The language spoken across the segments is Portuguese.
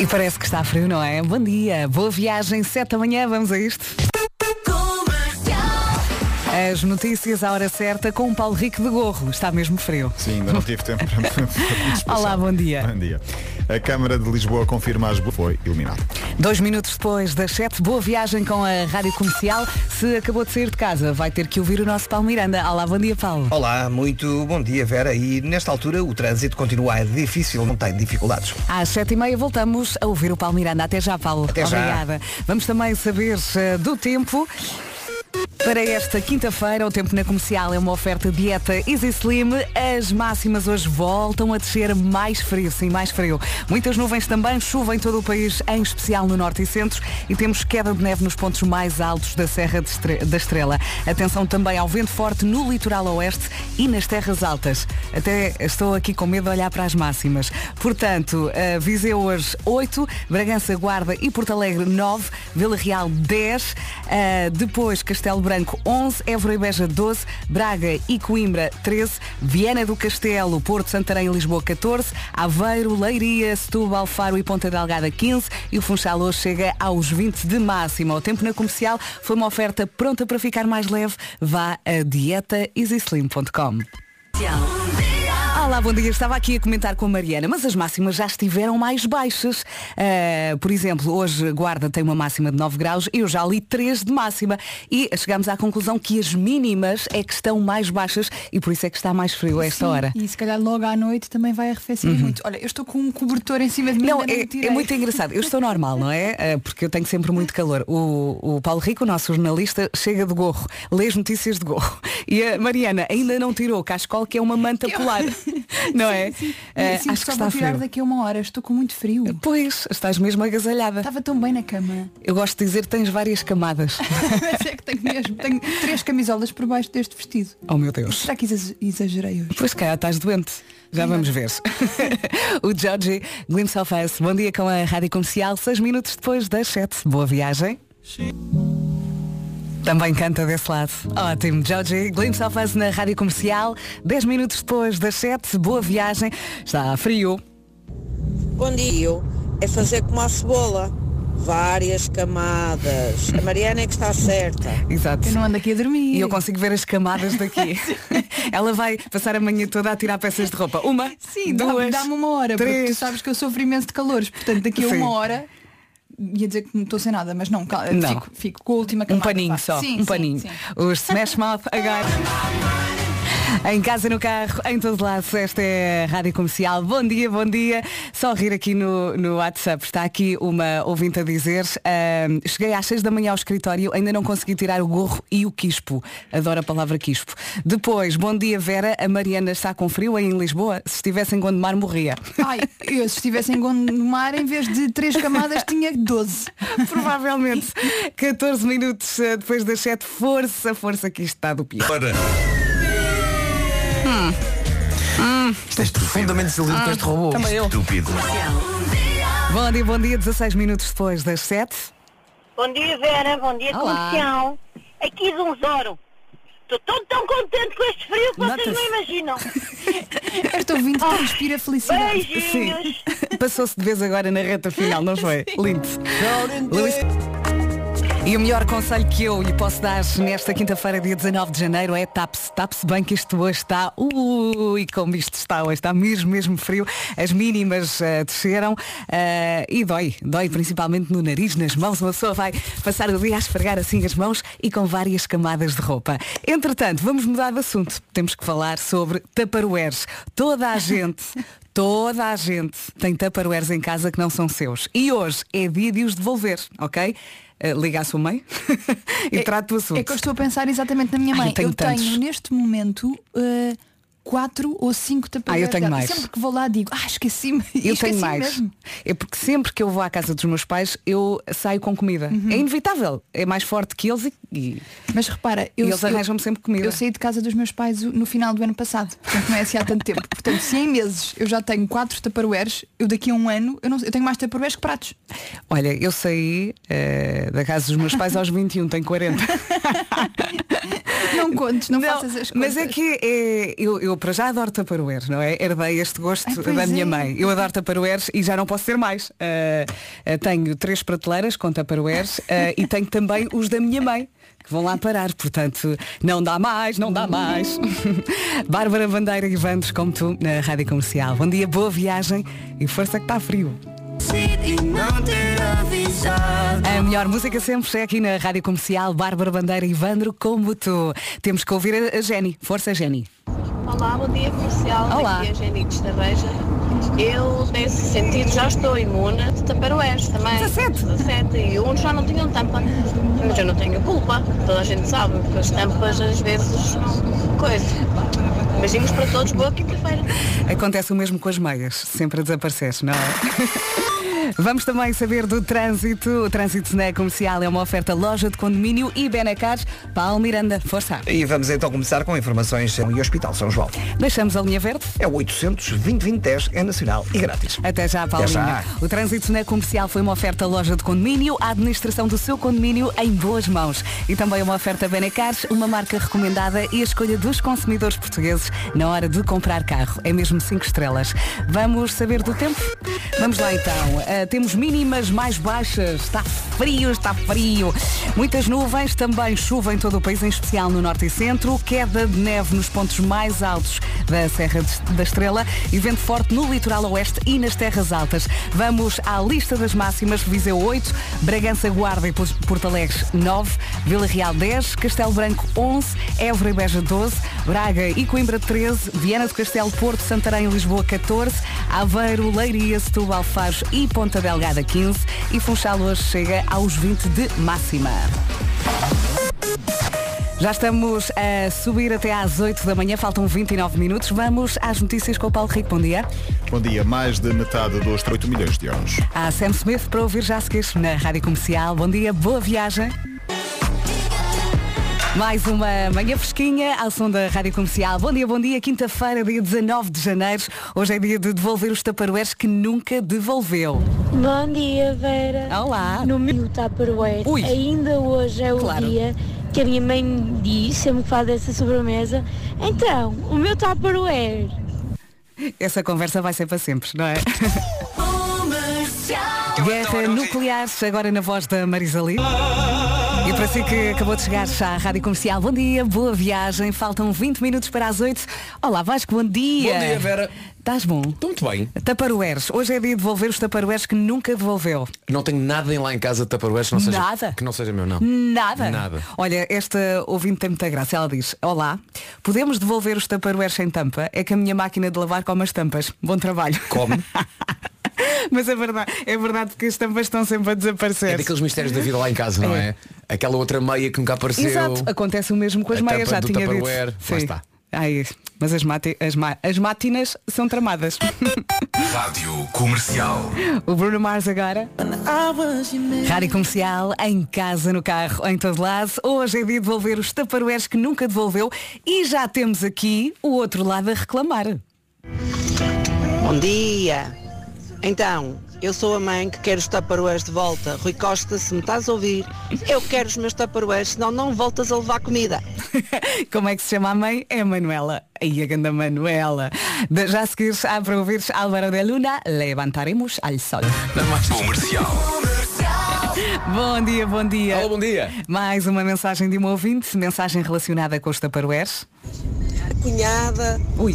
E parece que está frio, não é? Bom dia, boa viagem, 7 da manhã, vamos a isto. As notícias à hora certa com o Paulo Rico de Gorro. Está mesmo frio. Sim, ainda não tive tempo para me Olá, bom dia. Bom dia. A Câmara de Lisboa confirma as foi iluminada. Dois minutos depois das 7, boa viagem com a Rádio Comercial. Se acabou de sair de casa, vai ter que ouvir o nosso Paulo Miranda. Olá, bom dia, Paulo. Olá, muito bom dia Vera e nesta altura o trânsito continua difícil, não tem dificuldades. Às sete e meia voltamos a ouvir o Paulo Miranda. Até já, Paulo. Até já. Obrigada. Vamos também saber eh, do tempo. Para esta quinta-feira, o tempo na comercial é uma oferta dieta Easy Slim. As máximas hoje voltam a descer mais frio, sim, mais frio. Muitas nuvens também, chuva em todo o país, em especial no norte e centro, e temos queda de neve nos pontos mais altos da Serra da Estrela. Atenção também ao vento forte no litoral oeste e nas terras altas. Até estou aqui com medo de olhar para as máximas. Portanto, eh, Viseu hoje 8, Bragança, Guarda e Porto Alegre 9, Vila Real 10, eh, depois Castelo Branco 11, Évora e Beja 12, Braga e Coimbra 13, Viana do Castelo, Porto Santarém e Lisboa 14, Aveiro, Leiria, Setúbal, Faro e Ponta Delgada 15 e o Funchal hoje chega aos 20 de máxima. O tempo na comercial foi uma oferta pronta para ficar mais leve. Vá a dietaeasyslim.com. Olá, bom dia. Estava aqui a comentar com a Mariana, mas as máximas já estiveram mais baixas. Ah, por exemplo, hoje Guarda tem uma máxima de 9 graus, eu já li 3 de máxima e chegamos à conclusão que as mínimas é que estão mais baixas e por isso é que está mais frio a esta Sim, hora. E se calhar logo à noite também vai arrefecer muito. Olha, eu estou com um cobertor em cima de mim. Não, é, é muito engraçado. Eu estou normal, não é? Ah, Porque eu tenho sempre muito calor. O, o Paulo Rico, o nosso jornalista, chega de gorro, lê as notícias de gorro. E a Mariana ainda não tirou cascol, que é uma manta polar. Não é? Sim, Ah, sim, acho que só está vou tirar frio. daqui a uma hora. Estou com muito frio. Pois, estás mesmo agasalhada. Estava tão bem na cama. Eu gosto de dizer que tens várias camadas. Mas é que tenho mesmo. Tenho três camisolas por baixo deste vestido. Oh meu Deus. Será que exa- exagerei hoje? Pois cá, estás doente. Já vamos ver. o Georgie, Glimpse of Us. Bom dia com a Rádio Comercial, seis minutos depois das sete. Boa viagem. Também canta desse lado. Ótimo, Georgie, Glimpse of Us na Rádio Comercial, 10 minutos depois das 7, boa viagem. Está frio. Bom dia. É fazer como a cebola. Várias camadas. A Mariana é que está certa. Exato. Eu não ando aqui a dormir. E eu consigo ver as camadas daqui. Ela vai passar a manhã toda a tirar peças de roupa. Uma, Sim, duas, dá-me uma hora, porque três. tu sabes que eu sofro imenso de calores, portanto daqui a Sim. uma hora ia dizer que não estou sem nada, mas não, Não. Fico, fico com a última Um camada. paninho vá. só, Sim, um sim, paninho. sim. Os Smash Mouth agora. Em casa, no carro, em todo lado, esta é a Rádio Comercial. Bom dia, bom dia. Só rir aqui no, no WhatsApp. Está aqui uma ouvinte a dizer ahm, Cheguei às 6 da manhã ao escritório, ainda não consegui tirar o gorro e o quispo. Adoro a palavra quispo. Depois, bom dia Vera, a Mariana está com frio aí em Lisboa. Se estivesse em Gondomar morria. Ai, eu se estivesse em Gondomar, em vez de três camadas, tinha 12. Provavelmente 14 minutos eh, depois das 7. Força, força que isto está do pior. Isto é profundamente desiludido com este robô. Também eu. Estúpido. Bom dia, bom dia, 16 minutos depois das 7. Bom dia, Vera. Bom dia, Olá. comercial. Aqui de um Zoro. Estou tão, tão contente com este frio que vocês não imaginam. Este ouvinte transpira felicidade. Beijinhos. Passou-se de vez agora na reta final, não foi? Lindo. Luís- E o melhor conselho que eu lhe posso dar nesta quinta-feira, dia 19 de janeiro, é tape-se. Tape-se bem que isto hoje está. Ui, como isto está hoje. Está mesmo, mesmo frio. As mínimas eh, desceram eh, e dói. Dói principalmente no nariz, nas mãos. Uma pessoa vai passar o dia a esfregar assim as mãos e com várias camadas de roupa. Entretanto, vamos mudar de assunto. Temos que falar sobre taparoeiros. Toda a gente. Toda a gente tem tupperwares em casa que não são seus. E hoje é dia de os devolver, ok? Eh, liga à sua mãe e trate o assunto. É que eu estou a pensar exatamente na minha Ai, mãe. eu tenho tantos. tenho neste momento eh, quatro ou cinco taparoeiros. Ah, eu tenho mais. Sempre que vou lá digo, ah, esqueci-me. Eu esqueci tenho mais. Mesmo. É porque sempre que eu vou à casa dos meus pais, eu saio com comida. Uhum. É inevitável. É mais forte que eles e, Mas repara, eu, eles arranjam-me sempre comida. Eu saí de casa dos meus pais no final do ano passado. Portanto, não é assim há tanto tempo. Portanto, se em meses eu já tenho quatro taparoeiros, eu daqui a um ano, eu, não, eu tenho mais taparoeiros que pratos. Olha, eu saí eh, da casa dos meus pais aos 21, tenho 40. Não contes, não, Não, faças as mas é contas. que é, eu, eu para já adoro taparoeiros, não é? Herdei este gosto Ai, da minha é. mãe. Eu adoro taparoeiros e já não posso ter mais. Ah, ah, tenho três prateleiras com taparoeiros ah, e tenho também os da minha mãe. Que vão lá parar, portanto, não dá mais, não dá mais. Bárbara Bandeira e Vandes, como tu, na Rádio Comercial. Bom dia, boa viagem e força que está frio. A melhor música sempre é aqui na Rádio Comercial, Bárbara Bandeira e Vandro, como tu. Temos que ouvir a- Jenny. Força, Jenny. Olá, bom dia comercial. Olá. Aqui é a Jenny de Estarreja. Eu, nesse sentido, já estou imune de taparoeiros também. 17. 17. E uns já não tinham tampa. Mas eu não tenho culpa. Toda a gente sabe que as tampas às vezes não coisa. Beijinhos para todos. Boa quinta-feira. Acontece o mesmo com as meias, sempre a desaparecer, não é? Vamos também saber do trânsito. O trânsito na comercial é uma oferta loja de condomínio e Benacar. Paulo Miranda, força. E vamos então começar com informações e Hospital São João. Deixamos a linha verde. É o 800 2010 é nacional e grátis. Até já, Paulinha. já. O trânsito na comercial foi uma oferta loja de condomínio, a administração do seu condomínio em boas mãos. E também uma oferta Benecars, uma marca recomendada e a escolha dos consumidores portugueses na hora de comprar carro. É mesmo 5 estrelas. Vamos saber do tempo? Vamos lá então. Ah, temos mínimas mais baixas. Está frio, está frio. Muitas nuvens, também chuva em todo o país, em especial no norte e centro. Queda de neve nos pontos mais altos da Serra da Estrela e vento forte no litoral oeste e nas terras altas. Vamos à lista das máximas. Viseu 8, Bragança, Guarda e Porto Alegre 9, Vila Real 10, Castelo Branco 11, Évora e Beja 12, Braga e Coimbra 13, Viana do Castelo, Porto, Santarém Lisboa 14, Aveiro, Leiria, Setúbal, Faro e Ponta Delgada 15 e Funchal hoje chega aos 20 de máxima. Já estamos a subir até às 8 da manhã, faltam 29 minutos. Vamos às notícias com o Paulo Rico. Bom dia. Bom dia. Mais de metade dos 8 milhões de euros. Há Sam Smith para ouvir já a seguir na Rádio Comercial. Bom dia, boa viagem. Mais uma manhã fresquinha ao som da Rádio Comercial. Bom dia, bom dia. Quinta-feira, dia 19 de janeiro. Hoje é dia de devolver os taparoeiros que nunca devolveu. Bom dia, Vera. Olá. No meu Tupperware, Ui. ainda hoje é o Claro. dia que a minha mãe me diz, sempre que faz essa sobremesa, então, o meu Tupperware. Essa conversa vai ser para sempre, não é? Guerra nuclear, agora na voz da Marisa Lee. E para si que acabou de chegar à Rádio Comercial, bom dia, boa viagem. Faltam 20 minutos para as 8. Olá Vasco, bom dia. Bom dia, Vera. Estás bom? Estou muito bem. Taparoeiros. Hoje é dia de devolver os taparoeiros que nunca devolveu. Não tenho nada em lá em casa de Tupperware que não seja, Nada? que não seja meu, não. Nada. Nada. Olha, esta ouvinte tem muita graça. Ela diz, olá, podemos devolver os taparoeiros sem tampa? É que a minha máquina de lavar come as tampas. Bom trabalho. Come. Mas é verdade, é verdade que as tampas estão sempre a desaparecer. É daqueles mistérios da vida lá em casa, não é? Aquela outra meia que nunca apareceu. Exato, acontece o mesmo com as A meias, tampa já do tinha dito. Tupperware, lá está. Ai, mas as, mati- as, ma- as máquinas são tramadas. Rádio Comercial. o Bruno Mars agora. Rádio Comercial, em casa, no carro, em todo lado. Hoje é dia de devolver os taparoeiros que nunca devolveu e já temos aqui o outro lado a reclamar. Bom dia. Então, eu sou a mãe que quer os taparoeiros de volta. Rui Costa, se me estás a ouvir, eu quero os meus taparoeiros, senão não voltas a levar comida. Como é que se chama a mãe? É a Manuela. Aí a ganda Manuela. De- Já a seguir há para ouvir Álvaro de Luna, levantaremos al sol. Comercial. Bom dia, bom dia. Olá, bom dia. Mais uma mensagem de um ouvinte, mensagem relacionada com os taparoeiros. Cunhada, Ui,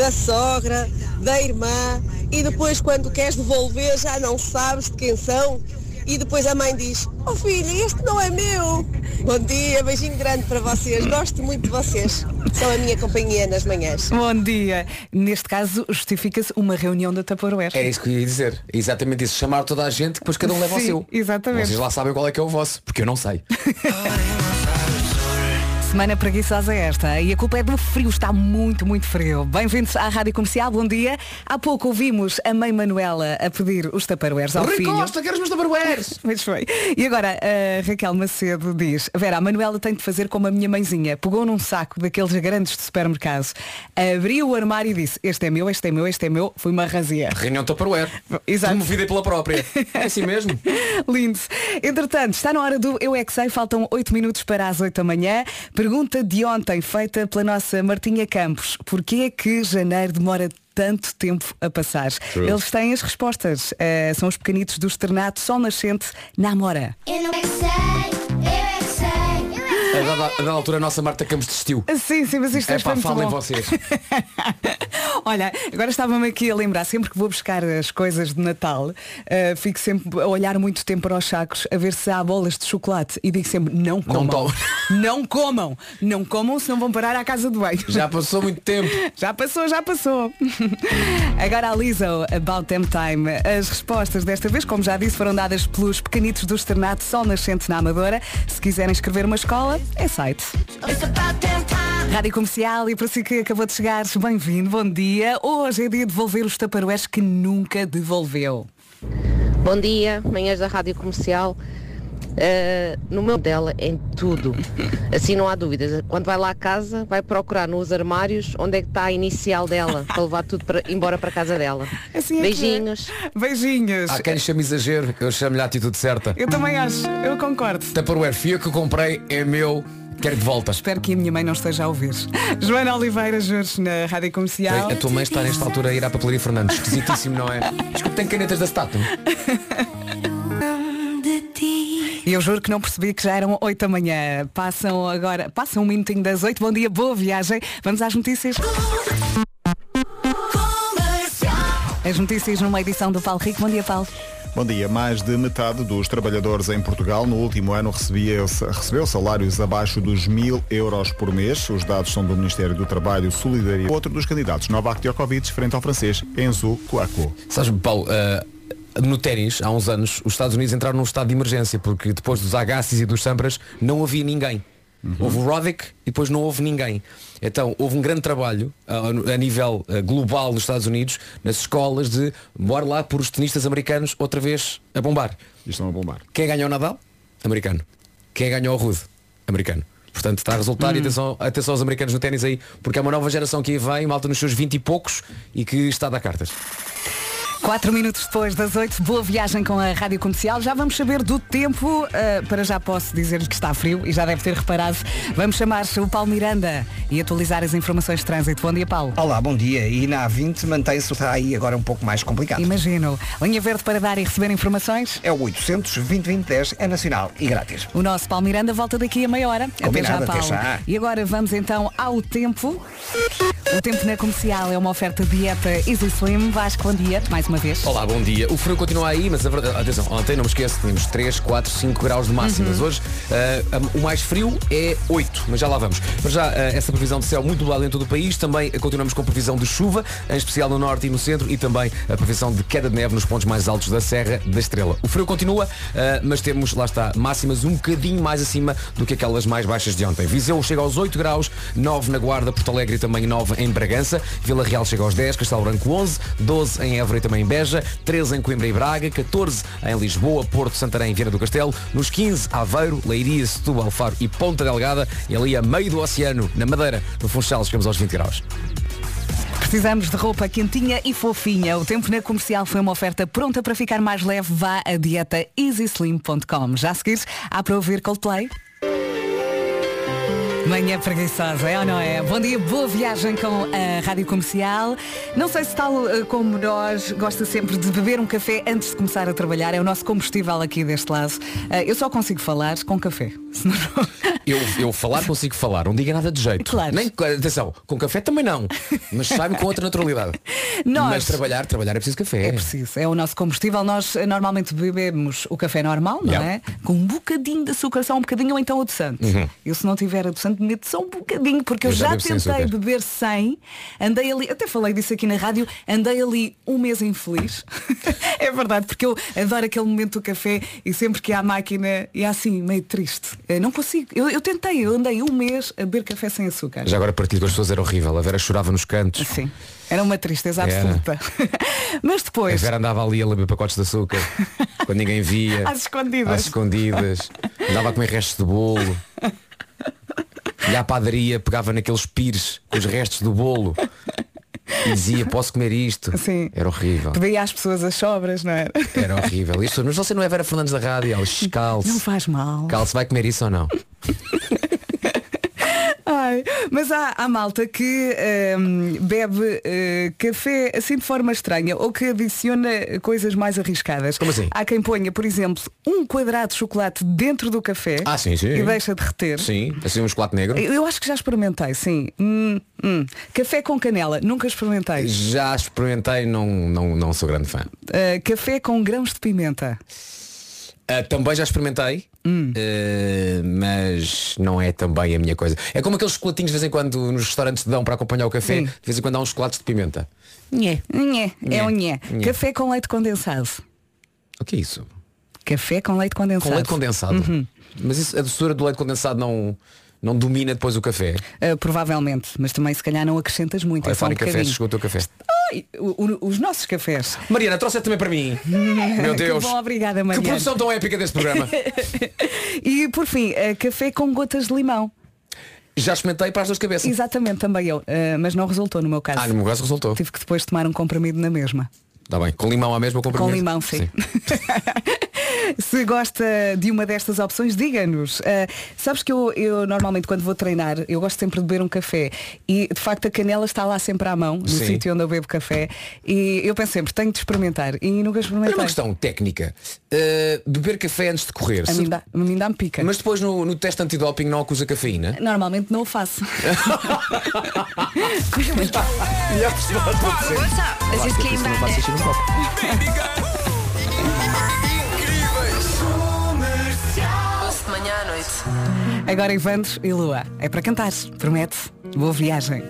da sogra, da irmã, e depois quando queres devolver já não sabes de quem são. E depois a mãe diz, oh filha, este não é meu. Bom dia, beijinho grande para vocês. Gosto muito de vocês. São a minha companhia nas manhãs. bom dia. Neste caso, justifica-se uma reunião da Taparoeiros. É isso que eu ia dizer. É exatamente isso. Chamar toda a gente, depois cada um leva o Sim, seu. exatamente. Vocês lá sabem qual é que é o vosso, porque eu não sei. Semana preguiçosa é esta e a culpa é do frio, está muito, muito frio. Bem-vindos à Rádio Comercial, bom dia. Há pouco ouvimos a mãe Manuela a pedir os taparoeiros ao Rui filho. Costa, quero os meus Tupperwares! Pois foi. E agora, a Raquel Macedo diz, Vera, a Manuela tem de fazer como a minha mãezinha. Pegou num saco daqueles grandes de supermercado, abriu o armário e disse, este é meu, este é meu, este é meu. Foi uma razia. Reunião Tupperware. Exato. Promovida pela própria. É assim mesmo? Lindo. Entretanto, está na hora do Eu é que sei, faltam 8 minutos para as 8 da manhã. Pergunta de ontem, feita pela nossa Martinha Campos. Porquê é que janeiro demora tanto tempo a passar? True. Eles têm as respostas. Eh, são os pequenitos do externato Sol Nascente na Amora. Eu não é que sei, eu é. A dada, a dada altura a nossa Marta Campos desistiu. Sim, sim, mas isto É é pá, falem bom. vocês. Olha, agora estava-me aqui a lembrar, sempre que vou buscar as coisas de Natal, eh, fico sempre a olhar muito tempo para os sacos, a ver se há bolas de chocolate e digo sempre, não comam. tomem. Não comam. Não comam, senão vão parar à casa do banho. Já passou muito tempo. Já passou, já passou. Agora a Lizzo, About Them Time. As respostas desta vez, como já disse, foram dadas pelos pequenitos do externato Sol Nascente na Amadora. Se quiserem escrever uma escola, é site. Rádio Comercial e para si que acabou de chegar, bem-vindo, bom dia. Hoje é dia de devolver os taparoés que nunca devolveu. Bom dia, manhãs da Rádio Comercial. Uh, no meu dela em tudo. Assim não há dúvidas. Quando vai lá à casa, vai procurar nos armários onde é que está a inicial dela, para levar tudo para, embora para casa dela. Assim é que é. Beijinhos. Beijinhos. Há quem chame exagero, eu chamo-lhe a atitude certa. Eu também acho, eu concordo. Tupperware, eu que eu comprei, é meu, quero de volta. Espero que a minha mãe não esteja a ouvir. Joana Oliveira, Jorge, na Rádio Comercial. A tua mãe está nesta altura a ir à papelaria Fernandes. Esquisitíssimo, não é? Desculpe, tem canetas da Statum. E eu juro que não percebi que já eram 8 da manhã. Passam agora, passam um minutinho das 8. Bom dia, boa viagem. Vamos às notícias. As notícias numa edição do Paulo Rico. Bom dia, Paulo. Bom dia. Mais de metade dos trabalhadores em Portugal no último ano recebia, recebeu salários abaixo dos mil euros por mês. Os dados são do Ministério do Trabalho Solidariedade. Outro dos candidatos, Novak Djokovic, frente ao francês Enzo Kouakou. Sabes, Paulo, eh, no ténis, há uns anos, os Estados Unidos entraram num estado de emergência, porque depois dos Agassis e dos Sampras não havia ninguém. Houve o Roddick e depois não houve ninguém. Então houve um grande trabalho ah, a nível ah, global nos Estados Unidos, nas escolas, de bora lá por os tenistas americanos outra vez a bombar. Estão a bombar. Quem ganhou o Nadal? Americano. Quem ganhou o Rude? Americano. Portanto, está a resultar e atenção, atenção aos americanos no ténis aí, porque é uma nova geração que aí vem, malta nos seus 20 e poucos e que está a dar cartas. 4 minutos depois das 8, boa viagem com a Rádio Comercial. Já vamos saber do tempo. uh, para já posso dizer-lhe que está frio e já deve ter reparado. Vamos chamar o Paulo Miranda e atualizar as informações de trânsito. Bom dia, Paulo. Olá, bom dia. E na A20 mantém-se aí agora um pouco mais complicado. Imagino. Linha verde para dar e receber informações. É o 800 2010 é nacional e grátis. O nosso Paulo Miranda volta daqui a meia hora. Combinado, até até já, Paulo. já. E agora vamos então ao tempo. O tempo na comercial é uma oferta dieta Easy Slim. Vasco, bom dia, mais uma vez. Olá, bom dia. O frio continua aí, mas a verdade, atenção, ontem não me esqueço, tínhamos 3, 4, 5 graus de máximas. Uhum. Hoje ah, o mais frio é 8, mas já lá vamos. Mas já ah, essa previsão de céu muito nublado em todo o país, também ah, continuamos com previsão de chuva, em especial no norte e no centro, e também a previsão de queda de neve nos pontos mais altos da Serra da Estrela. O frio continua, ah, mas temos, lá está, máximas um bocadinho mais acima do que aquelas mais baixas de ontem. Viseu chega aos 8 graus, 9 na Guarda, Porto Alegre também 9 em Bragança, Vila Real chega aos 10, Castelo Branco 11, 12 em Évora e também em Beja, 13 em Coimbra e Braga, 14 em Lisboa, Porto, Santarém e Viana do Castelo, nos 15 Aveiro, Leiria, Setúbal, Faro e Ponta Delgada e ali a meio do oceano, na Madeira, no Funchal, chegamos aos 20 graus. Precisamos de roupa quentinha e fofinha. O tempo na comercial foi uma oferta pronta para ficar mais leve. Vá a dieta easyslim.com. Já a seguir, há para ouvir Coldplay? Manhã preguiçosa, é ou não é? Bom dia, boa viagem com a Rádio Comercial. Não sei se tal eh, como nós gosta sempre de beber um café antes de começar a trabalhar. É o nosso combustível aqui deste lado. Eh, Eu só consigo falar com café. Não- Eu, eu falar consigo falar, não diga nada de jeito. Claro. Nem, atenção, com café também não, mas sai-me com outra naturalidade. Nós- Mas trabalhar, trabalhar é preciso café. É preciso, é o nosso combustível. Nós eh, normalmente bebemos o café normal, não Yeah. é? Com um bocadinho de açúcar, só um bocadinho ou então o de santo. Uhum. Eu se não tiver o meto só um bocadinho, porque eu, Eu já já sem tentei açúcar. beber sem, andei ali, até falei disso aqui na rádio, andei ali um mês infeliz. é verdade, porque eu adoro aquele momento do café e sempre que há a máquina e é assim, meio triste. Eh, Não consigo. Eu, eu tentei, eu andei um mês a beber café sem açúcar. Já agora partilho com as pessoas era horrível. A Vera chorava nos cantos. Sim. Era uma tristeza absoluta. Mas A depois. Vera andava ali a lamber pacotes de açúcar quando ninguém via. Às escondidas. Às escondidas. Andava a comer restos de bolo. E à padaria pegava naqueles pires com os restos do bolo. E dizia, posso comer isto? Sim. Era horrível. Pedia às pessoas as sobras, não era? Era horrível. Isto, mas você não é Vera Fernandes da rádio? Ela, "Shh, calce. Não faz mal. Calce, vai comer isso ou não? Ai, mas há, há malta que ehm, bebe eh, café assim de forma estranha ou que adiciona coisas mais arriscadas. Como assim? Há quem ponha, por exemplo, um quadrado de chocolate dentro do café Ah, sim, sim. e deixa derreter. Sim, assim um chocolate negro. Eu eu acho que já experimentei, sim. Hum, hum. Café com canela, nunca experimentei. Já experimentei, não, não, não sou grande fã. Uh, café com grãos de pimenta. Ah, também já experimentei, Hum. ah, mas não é também a minha coisa. É como aqueles chocolatinhos de vez em quando nos restaurantes te dão para acompanhar o café, Sim. de vez em quando há uns chocolates de pimenta. Nhé. Nhé. É um nhé. Café com leite condensado. O que é isso? Café com leite condensado. Com leite condensado. Uhum. Mas isso, a doçura do leite condensado não, não domina depois o café. Uh, provavelmente, mas também se calhar não acrescentas muito. Olha, é só um café, chegou o teu café. Ai, o- o- os nossos cafés. Mariana, trouxe também para mim. Meu Que Deus. bom, obrigada, Que Mariana. produção tão épica deste programa. E por fim, uh, café com gotas de limão. Já experimentei para as duas cabeças. Exatamente, também eu. uh, mas não resultou no meu caso. Ah, no meu caso resultou. Tive que depois tomar um comprimido na mesma. Está bem. Com limão à mesma ou com limão, sim. Se gosta de uma destas opções, diga-nos. Ah, sabes que eu, eu normalmente quando vou treinar, eu gosto sempre de beber um café e de facto a canela está lá sempre à mão, no Sim. sítio onde eu bebo café. E eu penso sempre, tenho de experimentar. E nunca experimentei. uma questão técnica. Uh, beber café antes de correr. A Se- mim dá- a mim dá-me pica. Mas depois no, no teste antidoping não acusa cafeína? Normalmente não o faço. Faço xixi no copo. Doce noite. Agora Ivandes e Lua. É para cantar. Promete. Boa viagem.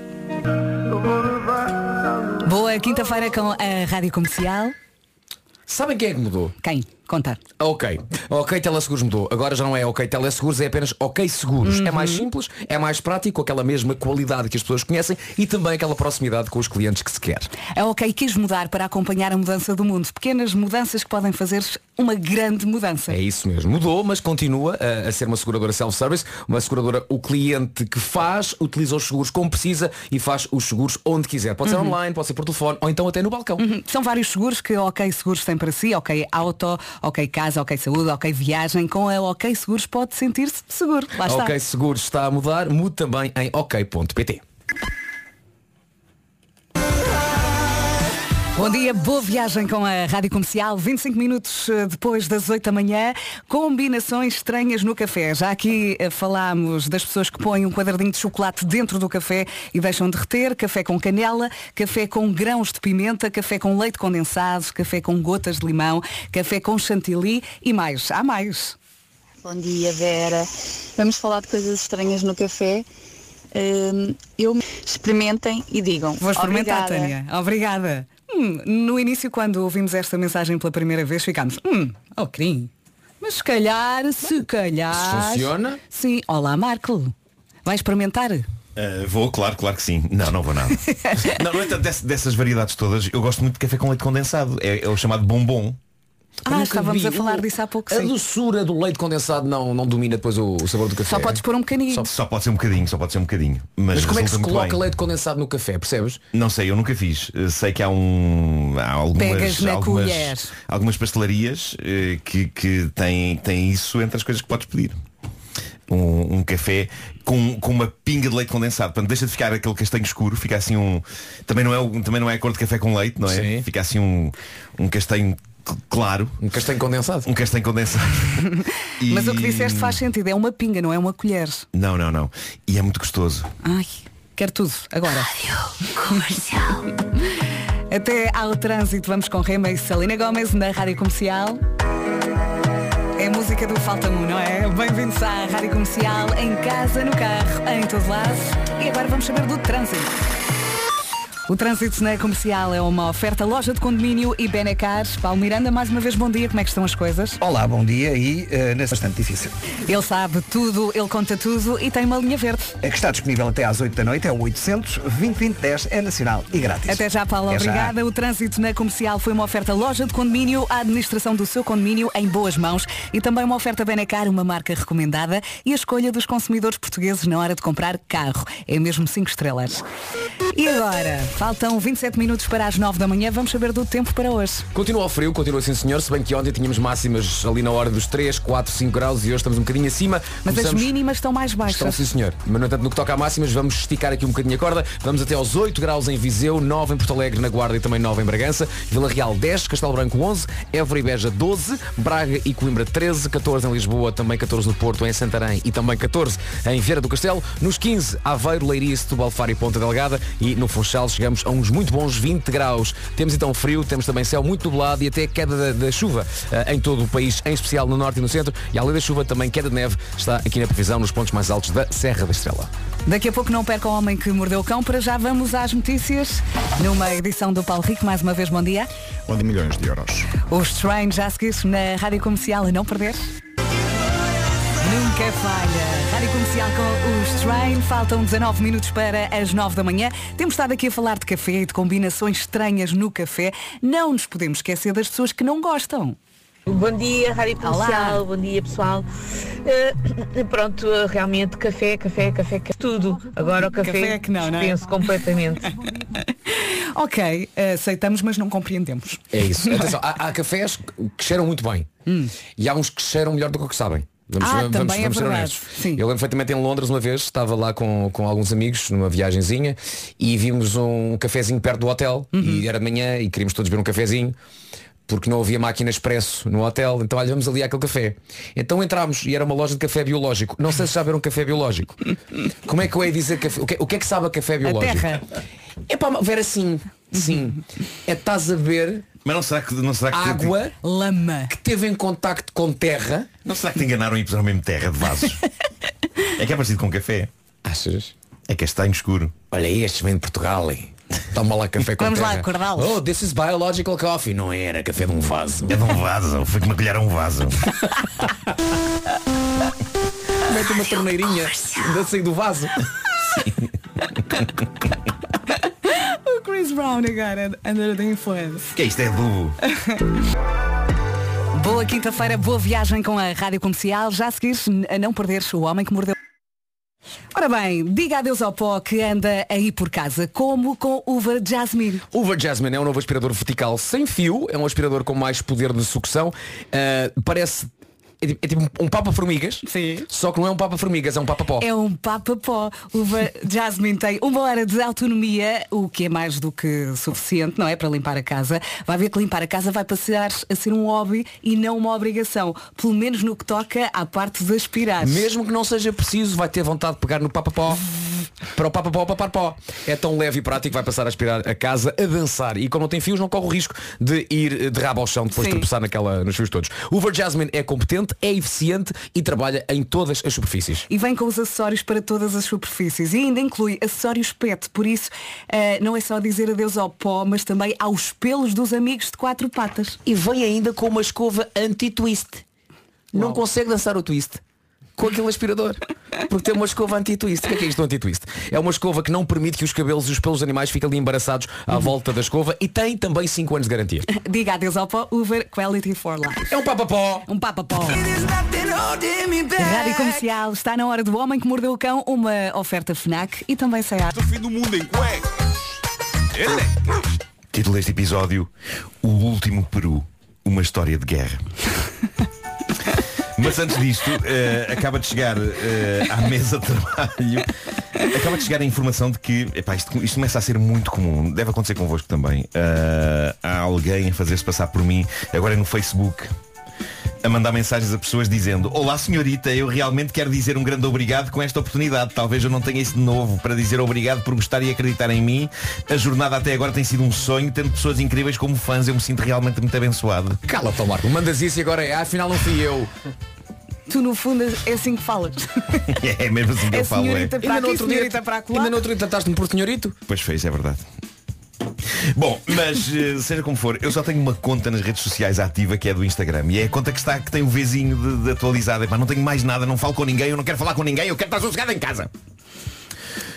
Boa quinta-feira com a Rádio Comercial. Sabem quem é que mudou? Quem? Conta. Ok. Ok Teleseguros mudou. Agora já não é Ok Teleseguros, é apenas Ok Seguros. É mais simples, é mais prático, com aquela mesma qualidade que as pessoas conhecem e também aquela proximidade com os clientes que se quer. A OK quis mudar para acompanhar a mudança do mundo. Pequenas mudanças que podem fazer uma grande mudança. É isso mesmo. Mudou, mas continua a, a ser uma seguradora self-service, uma seguradora o cliente que faz, utiliza os seguros como precisa e faz os seguros onde quiser. Pode ser Uhum. online, pode ser por telefone ou então até no balcão. Uhum. São vários seguros que OK Seguros tem para si. OK Auto, OK Casa, OK Saúde, OK Viagem. Com a OK Seguros pode sentir-se seguro. Lá está. Ok Seguros está a mudar, mude também em ok.pt. Bom dia, boa viagem com a Rádio Comercial. 25 minutos eh, depois das 8 da manhã. Combinações estranhas no café. Já aqui eh, falámos das pessoas que põem um quadradinho de chocolate dentro do café e deixam derreter. Café com canela, café com grãos de pimenta, café com leite condensado, café com gotas de limão, café com chantilly e mais. Há mais. Bom dia, Vera. Vamos falar de coisas estranhas no café. Hum, eu experimentem e digam. Vou experimentar, Obrigada. Tânia. Obrigada. Hum, no início, quando ouvimos esta mensagem pela primeira vez, ficámos, hum, oh, crim. Mas se calhar, se calhar. Se funciona? Sim. Olá, Marco. Vai experimentar? Uh, vou, claro, claro que sim. Não, não vou nada. não, no entanto, dessas variedades todas, eu gosto muito de café com leite condensado. É, é o chamado bombom. Ah, estávamos vi. a falar disso há pouco. A sim. doçura do leite condensado não, não domina depois o, o sabor do café. Só podes pôr um bocadinho. Só, só pode ser um bocadinho, só pode ser um bocadinho. Mas, Mas como é que se coloca bem. leite condensado no café, percebes? Não sei, eu nunca fiz. Uh, Sei que há um. Há algumas, Pegas na algumas, colher. algumas pastelarias uh, que, que têm, têm isso entre as coisas que podes pedir. Um, um café com, com uma pinga de leite condensado. Portanto, deixa de ficar aquele castanho escuro, fica assim um. Também não é, também não é a cor de café com leite, não é? Sim. Fica assim um, um castanho claro. Um castanho condensado. Um castanho condensado. E- Mas o que disseste faz sentido. É uma pinga, não é uma colher. Não, não, não. E é muito gostoso. Ai, quero tudo. Agora. Comercial. Até ao trânsito vamos com Rema e Salina Gomes na Rádio Comercial. É a música do Falta-me, não é? Bem-vindos à Rádio Comercial, em casa, no carro, em todo lado. E agora vamos saber do trânsito. O trânsito na comercial é uma oferta loja de condomínio e Benecar. Paulo Miranda, mais uma vez bom dia, como é que estão as coisas? Olá, bom dia e uh, nesse bastante difícil. Ele sabe tudo, ele conta tudo e tem uma linha verde. É que está disponível até às 8 da noite, é o 800 2010 é nacional e grátis. Até já, Paulo, Até já. obrigada. O trânsito na comercial foi uma oferta loja de condomínio, a administração do seu condomínio em boas mãos e também uma oferta Benecar, uma marca recomendada e a escolha dos consumidores portugueses na hora de comprar carro. É mesmo 5 estrelas. E agora, Faltam 27 minutos para as 9 da manhã. Vamos saber do tempo para hoje. Continua ao frio, continua sim senhor, se bem que ontem tínhamos máximas ali na hora dos 3, 4, 5 graus e hoje estamos um bocadinho acima. Mas as Começamos- mínimas estão mais Estão baixas. sim senhor. Mas no entanto no que toca a máximas vamos esticar aqui um bocadinho a corda. Vamos até aos 8 graus em Viseu, 9 em Porto Alegre, na Guarda e também 9 em Bragança. Vila Real 10, Castelo Branco 11, Évora e Beja 12, Braga e Coimbra 13, 14 em Lisboa, também 14 no Porto, em Santarém e também 14 em Vieira do Castelo. Nos 15, Aveiro, Leiria, Setúbal, Faro e Ponta Delgada. E no Funchal chegamos a uns muito bons 20 graus. Temos então frio, temos também céu muito nublado e até queda da, da chuva eh, em todo o país, em especial no norte e no centro. E além da chuva, também queda de neve está aqui na previsão nos pontos mais altos da Serra da Estrela. Daqui a pouco não perca o homem que mordeu o cão. Para já vamos às notícias. Numa edição do Paulo Rico. Mais uma vez, bom dia. Onde milhões de euros. Os Train já seguires na Rádio Comercial a não perder. Nunca falha. Rádio Comercial com os Train. Faltam 19 minutos para as 9 da manhã. Temos estado aqui a falar de café e de combinações estranhas no café. Não nos podemos esquecer das pessoas que não gostam. Bom dia, Rádio Olá. Comercial, bom dia pessoal. Eh, pronto, realmente café, café, café, café, tudo. Agora o café, Café é que não, não é? dispenso completamente. Ok, aceitamos, mas não compreendemos. É isso. Atenção, há, há cafés que cheiram muito bem. E há uns que cheiram melhor do que o que sabem. Vamos, Ah, vamos, também é vamos ser verdade. honestos. Eu lembro perfeitamente em Londres uma vez, estava lá com, com alguns amigos numa viagenzinha e vimos um cafezinho perto do hotel Uhum. e era de manhã e queríamos todos beber um cafezinho porque não havia máquina expresso no hotel, então olha, vamos ali àquele café. Então entramos e era uma loja de café biológico. Não sei se já viram café biológico. Como é que eu ia dizer café? O que, o que é que sabe a café biológico? terra. É para ver assim, sim. É estás a ver Mas não será que, não será que água lama que teve em contacto com terra. Não será que te enganaram e puseram mesmo terra de vasos? é que é parecido com café. Achas? É castanho escuro. Olha estes vêm de Portugal. hein? Toma lá café com Vamos lá terra. acordá-los. Oh, this is biological coffee. Não era café de um vaso. É de um vaso. Foi que me colheram um vaso. Mete uma torneirinha de sair do vaso. O Chris Brown agora, under the influence. que é isto? É adubo. Boa quinta-feira, boa viagem com a Rádio Comercial. Já a seguir, a não perderes o homem que mordeu. Ora bem, diga adeus ao pó que anda aí por casa, como com uva Jasmine. Uva Jasmine é um novo aspirador vertical sem fio, é um aspirador com mais poder de sucção. Ah, parece. É tipo, é tipo um papa-formigas, só que não é um papa-formigas, é um papa-pó. É um papa-pó. Uva Jasmine tem uma hora de autonomia, o que é mais do que suficiente, não é? Para limpar a casa. Vai ver que limpar a casa vai passar a ser um hobby e não uma obrigação. Pelo menos no que toca à parte de aspirar. Mesmo que não seja preciso, vai ter vontade de pegar no papapó para o papapó papar pó. É tão leve e prático, vai passar a aspirar a casa a dançar. E como não tem fios, não corre o risco de ir de rabo ao chão depois de Sim. tropeçar naquela, nos fios todos. O Jasmine é competente, é eficiente e trabalha em todas as superfícies. E vem com os acessórios para todas as superfícies. E ainda inclui acessórios PET. Por isso, eh, não é só dizer adeus ao pó, mas também aos pelos dos amigos de quatro patas. E vem ainda com uma escova anti-twist. Não consegue dançar o twist com aquele aspirador. Porque tem uma escova anti-twist. O que é, que é isto do anti-twist? É uma escova que não permite que os cabelos e os pelos animais fiquem ali embaraçados à volta da escova e tem também 5 anos de garantia. Diga adeus ao pó, Uber Quality for Life. É um papapó. Um papapó. Rádio Comercial está na hora do Homem que Mordeu o Cão, uma oferta FNAC e também Seat. O fim do mundo em cuecas. Título deste episódio O Último Peru Uma História de Guerra Mas antes disto eh, Acaba de chegar eh, à mesa de trabalho. Acaba de chegar a informação de que epá, isto, isto começa a ser muito comum Deve acontecer convosco também Eh, Há alguém a fazer-se passar por mim Agora é no Facebook a mandar mensagens a pessoas dizendo Olá senhorita, eu realmente quero dizer um grande obrigado com esta oportunidade Talvez eu não tenha isso de novo para dizer obrigado por gostar e acreditar em mim A jornada até agora tem sido um sonho Tendo pessoas incríveis como fãs Eu me sinto realmente muito abençoado Cala-te, Marco. Mandas isso e agora é, ah, afinal não fui eu. Tu no fundo é assim que falas. É mesmo assim que É eu falo é. para Ainda no aqui, outro dia- senhorita para acolá. Ainda no outro dia trataste-me por senhorito. Pois fez, é verdade Bom, mas eh, seja como for, eu só tenho uma conta nas redes sociais ativa que é do Instagram e é a conta que está que tem o vizinho de, de atualizado. Epá, não tenho mais nada, não falo com ninguém, eu não quero falar com ninguém, eu quero estar sossegado em casa.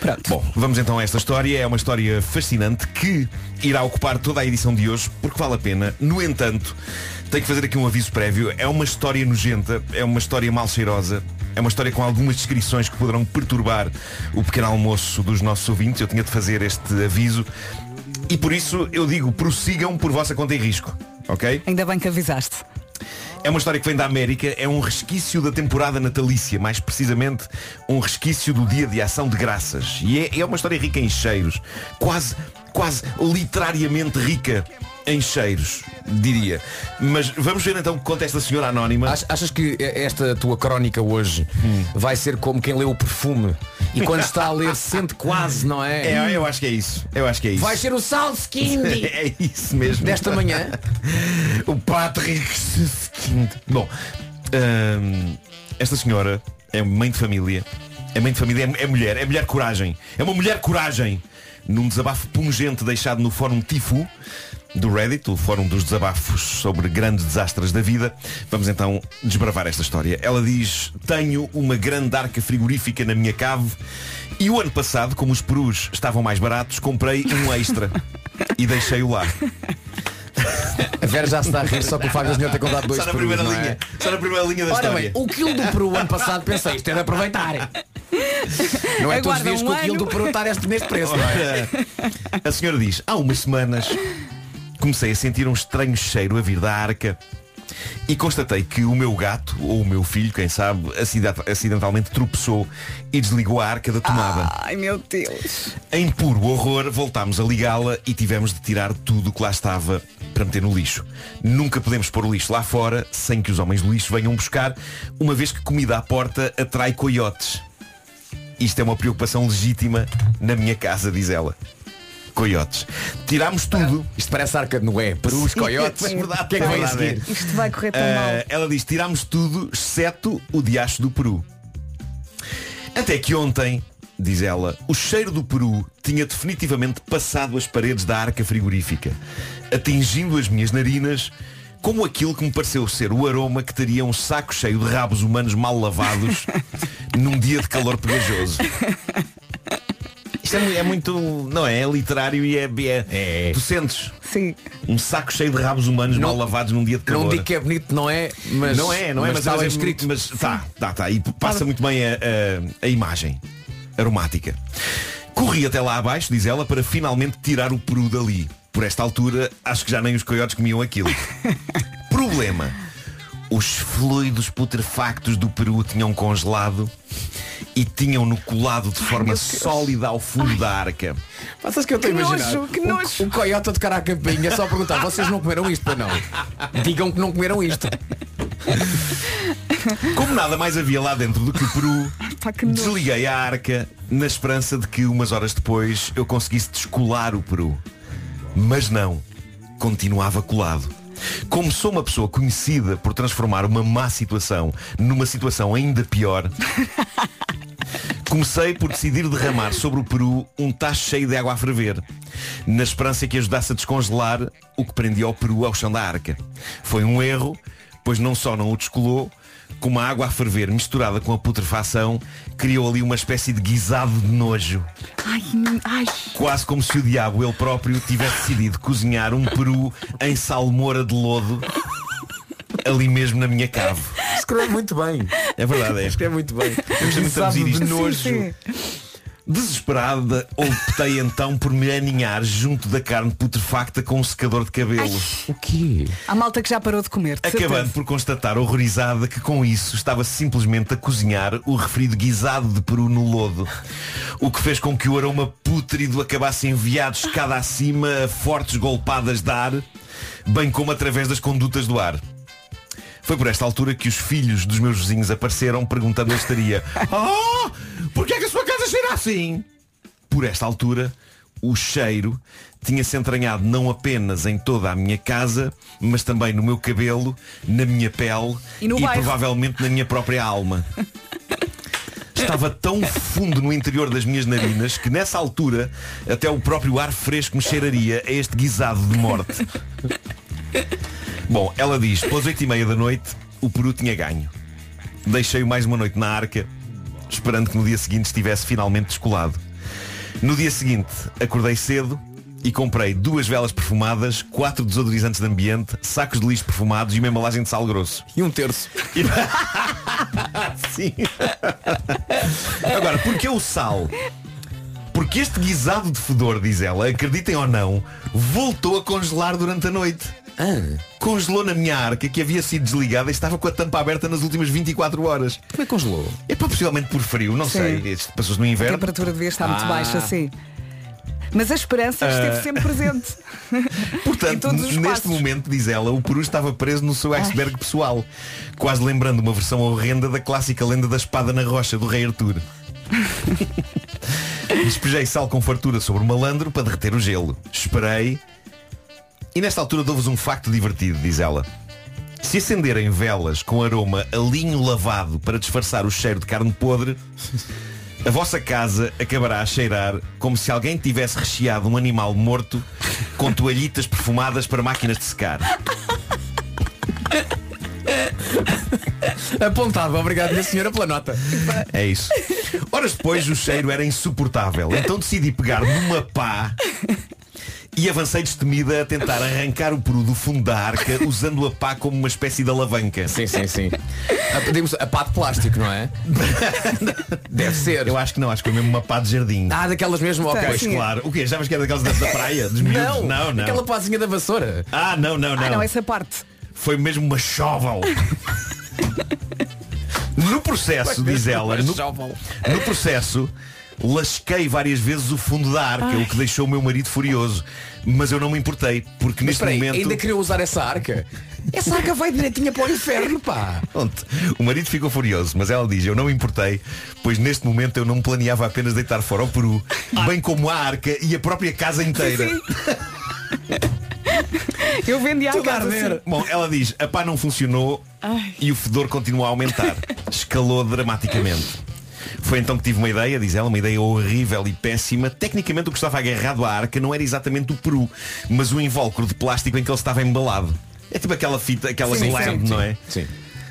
Pronto. Bom, vamos então a esta história. É uma história fascinante que irá ocupar toda a edição de hoje porque vale a pena. No entanto, tenho que fazer aqui um aviso prévio. É uma história nojenta, é uma história mal cheirosa. É uma história com algumas descrições que poderão perturbar o pequeno almoço dos nossos ouvintes. Eu tinha de fazer este aviso E por isso eu digo, prossigam por vossa conta e risco. Ok? Ainda bem que avisaste. É uma história que vem da América, é um resquício da temporada natalícia, mais precisamente um resquício do dia de ação de graças. E é, é uma história rica em cheiros, quase, quase literariamente rica em cheiros, diria. Mas vamos ver então o que conta esta senhora anónima. Ach- Achas que esta tua crónica hoje vai ser como quem lê o perfume e quando está a ler sente quase, não é? É, eu acho que é isso. Eu acho que é isso. Vai ser o Salskind é isso mesmo. desta manhã. o Patrick Suskind. Bom, hum, esta senhora é mãe de família. É mãe de família, é, é mulher, é mulher coragem. É uma mulher coragem. Num desabafo pungente deixado no fórum Tifu do Reddit, o fórum dos desabafos sobre grandes desastres da vida. Vamos então desbravar esta história. Ela diz, tenho uma grande arca frigorífica na minha cave e o ano passado, como os perus estavam mais baratos, comprei um extra e deixei-o lá. A Vera já se está a rir só com o facto da senhora ter contado dois Só na perus, primeira é? linha. Só na primeira linha da Ora história. bem, o quilo do peru ano passado pensei, isto é de aproveitar. Não é todos os Aguarda dias um que o quilo do peru está neste, neste preço, não é? A senhora diz, há umas semanas comecei a sentir um estranho cheiro a vir da arca e constatei que o meu gato, ou o meu filho, quem sabe, acidentalmente tropeçou e desligou a arca da tomada. Ai meu Deus. Em puro horror, voltámos a ligá-la e tivemos de tirar tudo o que lá estava para meter no lixo. Nunca podemos pôr o lixo lá fora sem que os homens do lixo venham buscar, uma vez que comida à porta atrai coiotes. Isto é uma preocupação legítima na minha casa, diz ela. Coiotes. Tirámos tudo. Isto parece arca de Noé, perus, coiotes. É verdade, O que é que é a verdade, seguir? Isto vai correr tão Ah, mal. ela diz, tirámos tudo, exceto o diacho do peru. Até que ontem, diz ela, o cheiro do peru tinha definitivamente passado as paredes da arca frigorífica, atingindo as minhas narinas como aquilo que me pareceu ser o aroma que teria um saco cheio de rabos humanos mal lavados num dia de calor pegajoso. Isto é, é muito, não é? É literário e é, é, Tu sentes Sim. um saco cheio de rabos humanos mal lavados num dia de calor. Não digo que é bonito, não é? Mas não é, não é, mas, está mas bem é escrito. Mas tá, tá, tá. E passa muito bem a, a- a imagem aromática. Corri até lá abaixo, diz ela, para finalmente tirar o peru dali. Por esta altura, acho que já nem os coiotes comiam aquilo. Problema. Os fluidos putrefactos do peru tinham congelado e tinham-no colado de forma Deus. sólida ao fundo da arca. Passas que eu estou a imaginar. nojo, que nojo. Um, coiote a tocar à campainha só a perguntar, vocês não comeram isto para não? Digam que não comeram isto. Como nada mais havia lá dentro do que o peru, Pá, que desliguei a arca na esperança de que umas horas depois eu conseguisse descolar o peru. Mas não. Continuava colado. Como sou uma pessoa conhecida por transformar uma má situação numa situação ainda pior, comecei por decidir derramar sobre o peru um tacho cheio de água a ferver, na esperança que ajudasse a descongelar o que prendia o peru ao chão da arca. Foi um erro, pois não só não o descolou, como a água a ferver misturada com a putrefação criou ali uma espécie de guisado de nojo. Ai, ai. Quase como se o diabo ele próprio tivesse decidido cozinhar um peru em salmoura de lodo ali mesmo na minha cave. Escreve muito bem. É verdade, é. Escreve muito bem. Temos muito de nojo. Sim, Desesperada, optei então por me aninhar junto da carne putrefacta com um secador de cabelo. O quê? Há malta que já parou de comer. de Acabando certeza. por constatar horrorizada que com isso estava simplesmente a cozinhar o referido guisado de peru no lodo. O que fez com que o aroma pútrido acabasse enviado escada acima a fortes golpadas de ar, bem como através das condutas do ar. Foi por esta altura que os filhos dos meus vizinhos apareceram perguntando eu estaria Oh, porquê é que a sua cheira assim? Por esta altura, o cheiro tinha-se entranhado não apenas em toda a minha casa, mas também no meu cabelo, na minha pele E bairro. provavelmente na minha própria alma. Estava tão fundo no interior das minhas narinas que nessa altura até o próprio ar fresco me cheiraria a este guisado de morte. Bom, ela diz, pelas oito e meia da noite, o peru tinha ganho. Deixei-o mais uma noite na arca, esperando que no dia seguinte estivesse finalmente descolado. No dia seguinte, acordei cedo e comprei duas velas perfumadas, quatro desodorizantes de ambiente, sacos de lixo perfumados e uma embalagem de sal grosso. E um terço. Sim. Agora, porque o sal? Porque este guisado de fedor, diz ela, acreditem ou não, voltou a congelar durante a noite. Congelou na minha arca que havia sido desligada e estava com a tampa aberta nas últimas 24 horas. Como é que congelou? É pá, possivelmente por frio, não Sim. sei. Passou-se no A inverno. temperatura devia estar muito Ah. baixa, sim. Mas a esperança esteve Ah. sempre presente. Portanto, neste momento, diz ela, o Peru estava preso no seu iceberg pessoal, quase lembrando uma versão horrenda da clássica lenda da espada na rocha do rei Artur. Despejei sal com fartura sobre o malandro para derreter o gelo. Esperei. E nesta altura dou-vos um facto divertido, diz ela. Se acenderem velas com aroma a linho lavado para disfarçar o cheiro de carne podre, a vossa casa acabará a cheirar como se alguém tivesse recheado um animal morto com toalhitas perfumadas para máquinas de secar. Apontado, obrigado minha senhora pela nota. É isso. Horas depois o cheiro era insuportável. Então decidi pegar numa pá e avancei destemida a tentar arrancar o peru do fundo da arca usando a pá como uma espécie de alavanca. Sim, sim, sim. A, pedimos a pá de plástico, não é? Deve ser. Eu acho que não, acho que foi mesmo uma pá de jardim. Ah, daquelas mesmo, ok. Pois claro. O quê? Já que era daquelas da, da praia? Dos miúdos? Não, não, não. aquela pazinha da vassoura. Ah, não, não, não. Ah, não, essa parte. Foi mesmo uma shovel. No processo, diz ela, no, no processo, lasquei várias vezes o fundo da arca, o que deixou o meu marido furioso. Mas eu não me importei, porque Mas neste espera aí, momento. ainda queria usar essa arca? Essa arca vai direitinha para o inferno, pá. Pronto, o marido ficou furioso, mas ela diz, eu não me importei, pois neste momento eu não planeava apenas deitar fora o peru, bem como a arca e a própria casa inteira. Eu vendi a casa. arder. assim. Bom, ela diz, a pá não funcionou Ai. e o fedor continua a aumentar. Escalou dramaticamente. Foi então que tive uma ideia, diz ela, uma ideia horrível e péssima. Tecnicamente o que estava agarrado à arca não era exatamente o peru, mas o invólucro de plástico em que ele estava embalado. É tipo aquela fita, aquela Sim, não é? Sim.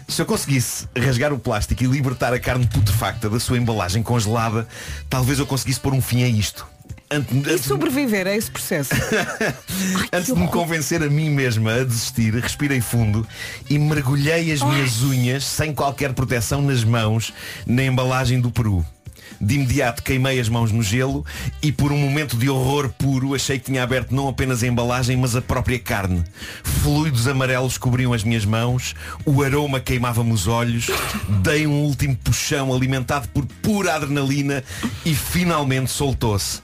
Se eu conseguisse rasgar o plástico e libertar a carne putrefacta da sua embalagem congelada, talvez eu conseguisse pôr um fim a isto. Ante- E sobreviver a esse processo. Antes de me convencer a mim mesma a desistir, respirei fundo e mergulhei as minhas unhas sem qualquer proteção nas mãos na embalagem do peru. De imediato queimei as mãos no gelo e por um momento de horror puro achei que tinha aberto não apenas a embalagem, mas a própria carne. Fluidos amarelos cobriam as minhas mãos, o aroma queimava-me os olhos, dei um último puxão alimentado por pura adrenalina e finalmente soltou-se.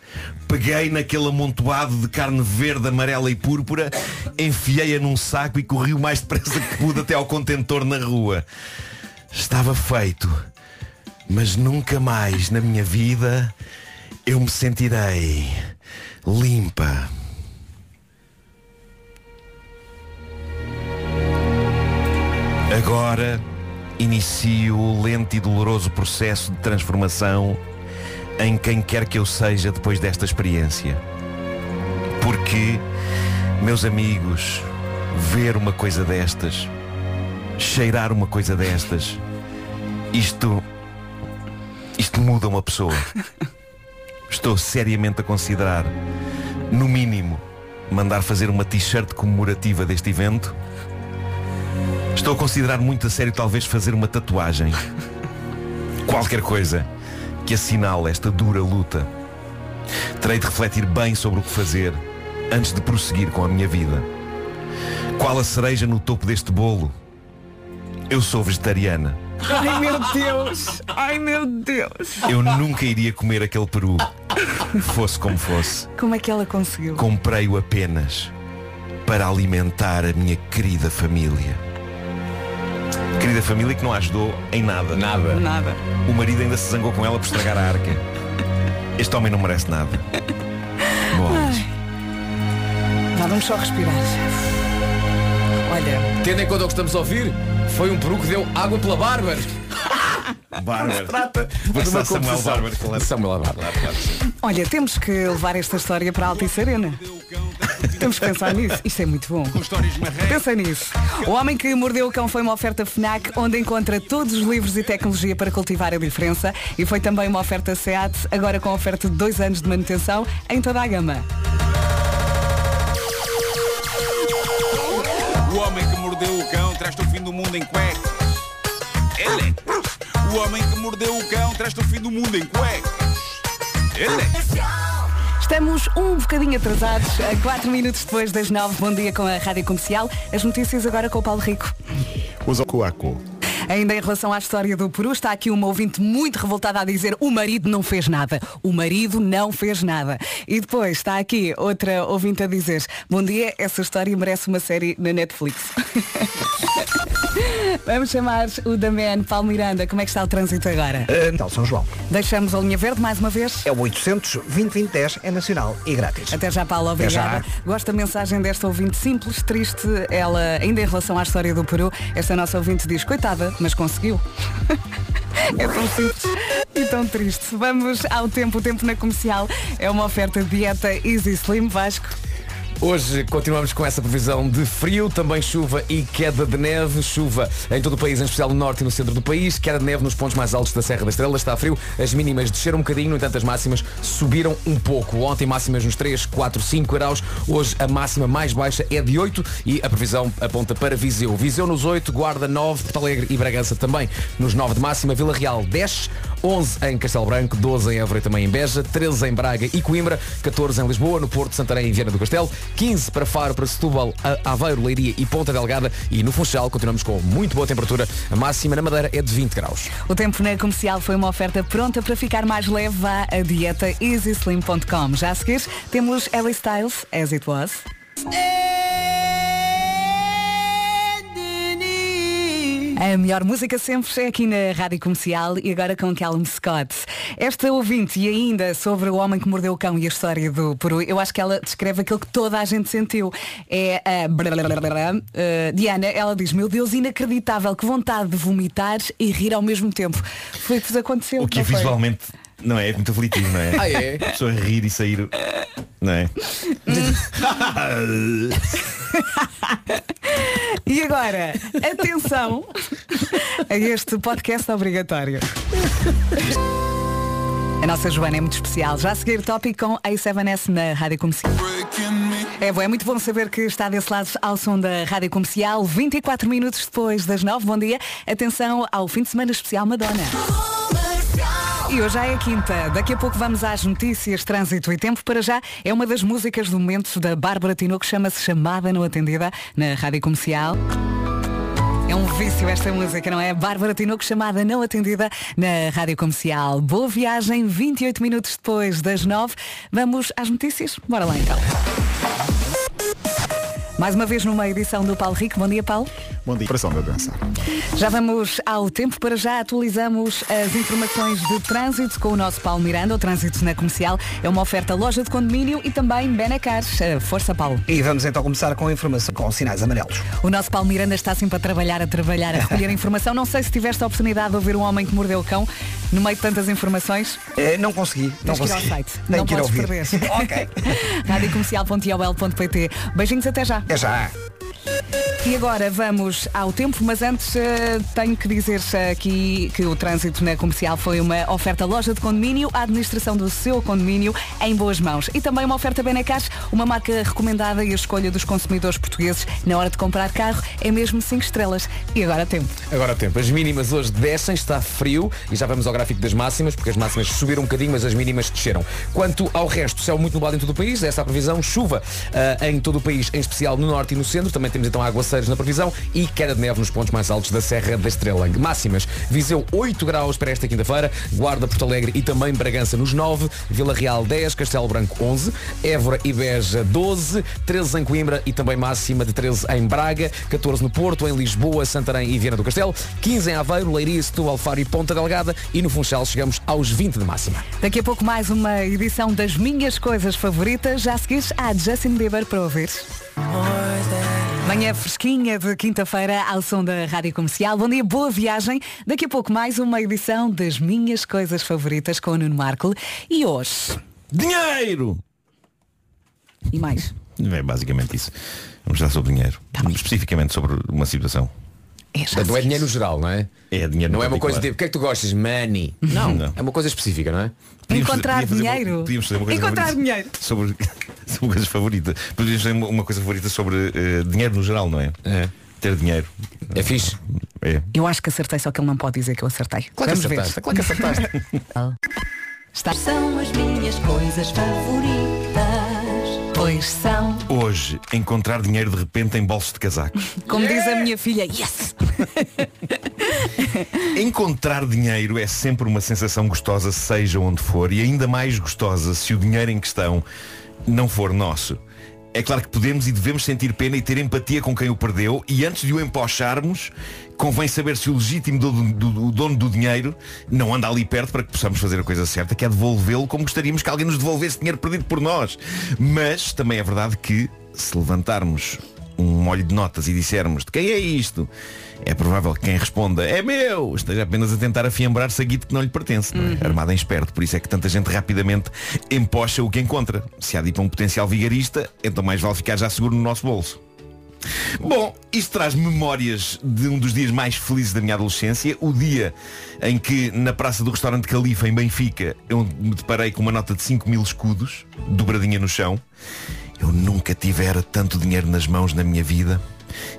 Peguei naquele amontoado de carne verde, amarela e púrpura, enfiei-a num saco e corri o mais depressa que pude até ao contentor na rua. Estava feito. Mas nunca mais na minha vida eu me sentirei limpa. Agora inicio o lento e doloroso processo de transformação em quem quer que eu seja depois desta experiência. Porque, meus amigos, ver uma coisa destas, cheirar uma coisa destas, isto. Muda uma pessoa. Estou seriamente a considerar, no mínimo, mandar fazer uma t-shirt comemorativa deste evento. Estou a considerar muito a sério talvez fazer uma tatuagem. Qualquer coisa que assinale esta dura luta. Terei de refletir bem sobre o que fazer antes de prosseguir com a minha vida. Qual a cereja no topo deste bolo? Eu sou vegetariana. Ai meu Deus! Ai meu Deus! Eu nunca iria comer aquele peru, fosse como fosse. Como é que ela conseguiu? Comprei-o apenas para alimentar a minha querida família. Querida família que não a ajudou em nada. Nada. Nada. O marido ainda se zangou com ela por estragar a arca. Este homem não merece nada. Bom, Vá, vamos só respirar. Olha, Tendo em conta o que estamos a ouvir, foi um peru que deu água pela Bárbara. Bárbara. Trata de uma Samuel confusão. Claro. Samuel Bárbara. olha, temos que levar esta história para a Altice Arena. Temos que pensar nisso. Isto é muito bom. Pensa nisso. O Homem que Mordeu o Cão foi uma oferta FNAC onde encontra todos os livros e tecnologia para cultivar a diferença e foi também uma oferta SEAT, agora com oferta de dois anos de manutenção em toda a gama. Mordeu o cão traz-te o fim do mundo em cuecas. Ele. O homem que mordeu o cão traz-te o fim do mundo em cuecas. Estamos um bocadinho atrasados, a 4 minutos depois das 9. Bom dia com a Rádio Comercial. As notícias agora com o Paulo Rico. Usa o coaco. Ainda em relação à história do Peru, está aqui uma ouvinte muito revoltada a dizer o marido não fez nada. O marido não fez nada. E depois está aqui outra ouvinte a dizer bom dia, essa história merece uma série na Netflix. Vamos chamar o Damiano Paulo Miranda. Como é que está o trânsito agora? Então, São João. Deixamos a linha verde mais uma vez. É o 800 2010 é nacional e grátis. Até já, Paulo, obrigada. já. Gosto da mensagem desta ouvinte simples, triste. Ela, ainda em relação à história do Peru, esta nossa ouvinte diz, coitada, mas conseguiu. é tão simples e tão triste. Vamos ao tempo. O tempo na comercial é uma oferta de dieta Easy Slim Vasco. Hoje continuamos com essa previsão de frio, também chuva e queda de neve. Chuva em todo o país, em especial no norte e no centro do país. Queda de neve nos pontos mais altos da Serra da Estrela. Está frio. As mínimas desceram um bocadinho, no entanto as máximas subiram um pouco. Ontem máximas nos 3, 4, 5 graus. Hoje a máxima mais baixa é de 8 e a previsão aponta para Viseu. Viseu nos 8, Guarda 9, Porto Alegre e Bragança também nos 9 de máxima. Vila Real 10, 11 em Castelo Branco, 12 em Évora e também em Beja, 13 em Braga e Coimbra, 14 em Lisboa, no Porto, Santarém e Viana do Castelo, 15 para Faro, para Setúbal, A- Aveiro, Leiria e Ponta Delgada e no Funchal continuamos com muito boa temperatura. A máxima na Madeira é de 20 graus. O tempo na comercial foi uma oferta pronta para ficar mais leve. Vá a dieta easyslim.com. Já a seguir, temos Ellie Styles, As It Was. A melhor música sempre é aqui na Rádio Comercial e agora com Callum Scott. Esta ouvinte e ainda sobre o homem que mordeu o cão e a história do Peru, eu acho que ela descreve aquilo que toda a gente sentiu. É a eh, Diana, ela diz, meu Deus, inacreditável, que vontade de vomitar e rir ao mesmo tempo. Foi o que vos aconteceu. O que não foi? Não é, é muito aflitivo, não é? Ah, é? A pessoa rir e sair. Não é? E agora, atenção a este podcast obrigatório. A nossa Joana é muito especial. Já a seguir tópico com A7S na Rádio Comercial. É bom, é muito bom saber que está desse lado ao som da Rádio Comercial. 24 minutos depois das 9. Bom dia. Atenção ao fim de semana especial Madonna. E hoje já é quinta. Daqui a pouco vamos às notícias, trânsito e tempo. Para já é uma das músicas do momento da Bárbara Tinoco, chama-se Chamada Não Atendida na Rádio Comercial. É um vício esta música, não é? Bárbara Tinoco, chamada não atendida na Rádio Comercial. Boa viagem, 28 minutos depois das 9. Vamos às notícias? Bora lá então. Mais uma vez numa edição do Paulo Rico. Bom dia, Paulo. Bom dia. Operação da doença. Já vamos ao tempo para já atualizamos as informações de trânsito com o nosso Paulo Miranda. O trânsito na comercial é uma oferta loja de condomínio e também Benacar. Eh, Força, Paulo. E vamos então começar com a informação com sinais amarelos. O nosso Paulo Miranda está sempre a trabalhar, a trabalhar, a recolher informação. Não sei se tiveste a oportunidade de ouvir um homem que mordeu o cão no meio de tantas informações. Eh, não consegui, não Tens que ir ao consegui. site. Nem não que ir podes ouvir. perder. ok. radiocomercial.iol.pt Beijinhos até já. É já. E agora vamos ao tempo, mas antes eh, tenho que dizer aqui que o trânsito na comercial foi uma oferta loja de condomínio, a administração do seu condomínio em boas mãos. E também uma oferta Benecar, uma marca recomendada e a escolha dos consumidores portugueses na hora de comprar carro é mesmo 5 estrelas. E agora tempo. Agora tempo. As mínimas hoje descem, está frio e já vamos ao gráfico das máximas, porque as máximas subiram um bocadinho, mas as mínimas desceram. Quanto ao resto, céu muito nublado em todo o país, essa é a previsão, chuva ah, em todo o país, em especial no norte e no centro, também temos então aguaceiros na previsão e queda de neve nos pontos mais altos da Serra da Estrela. Máximas, Viseu 8 graus para esta quinta-feira, Guarda, Porto Alegre e também Bragança nos 9, Vila Real 10, Castelo Branco 11, Évora e Beja 12, 13 em Coimbra e também máxima de 13 em Braga, 14 no Porto, em Lisboa, Santarém e Viana do Castelo, 15 em Aveiro, Leiria, Setúbal, Faro e Ponta Delgada. E no Funchal chegamos aos 20 de máxima. Daqui a pouco mais uma edição das minhas coisas favoritas. Já a seguir há Justin Bieber para ouvir. Manhã fresquinha de quinta-feira ao som da Rádio Comercial. Bom dia, boa viagem. Daqui a pouco mais uma edição das minhas coisas favoritas com o Nuno Marco. E hoje, Dinheiro! e mais. É basicamente isso. Vamos falar sobre dinheiro. Especificamente sobre uma situação. Não é dinheiro no geral, não é? É dinheiro Não é uma coisa tipo, o que é que tu gostas? Money. Não, Não. é uma coisa específica, não é? Podíamos Encontrar fazer- dinheiro. podíamos fazer uma coisa Encontrar favorita dinheiro. Sobre, sobre coisas favoritas. Podíamos fazer uma- coisa favorita sobre eh, dinheiro no geral, não é? Ter dinheiro. É fixe. É. Eu acho que acertei, só que ele não pode dizer que eu acertei. Claro que Vamos ver. acertaste, claro que acertaste. Está... São as minhas coisas favoritas. Pois são. Hoje, encontrar dinheiro de repente em bolsos de casacos. Como diz a minha filha, yes! Encontrar dinheiro é sempre uma sensação gostosa, seja onde for, e ainda mais gostosa se o dinheiro em questão não for nosso. É claro que podemos e devemos sentir pena e ter empatia com quem o perdeu e antes de o empocharmos, convém saber se o legítimo do- do- do dono do dinheiro não anda ali perto para que possamos fazer a coisa certa, que é devolvê-lo como gostaríamos que alguém nos devolvesse dinheiro perdido por nós. Mas também é verdade que se levantarmos um molho de notas e dissermos de quem é isto, é provável que quem responda é meu, esteja apenas a tentar afiembrar saguito que não lhe pertence, não é? armado em esperto. Por isso é que tanta gente rapidamente empocha o que encontra. Se há de ir para um potencial vigarista, então mais vale ficar já seguro no nosso bolso. Bom, isto traz memórias de um dos dias mais felizes da minha adolescência, o dia em que na praça do restaurante Califa em Benfica eu me deparei com uma nota de 5 mil escudos, dobradinha no chão. Eu nunca tivera tanto dinheiro nas mãos na minha vida.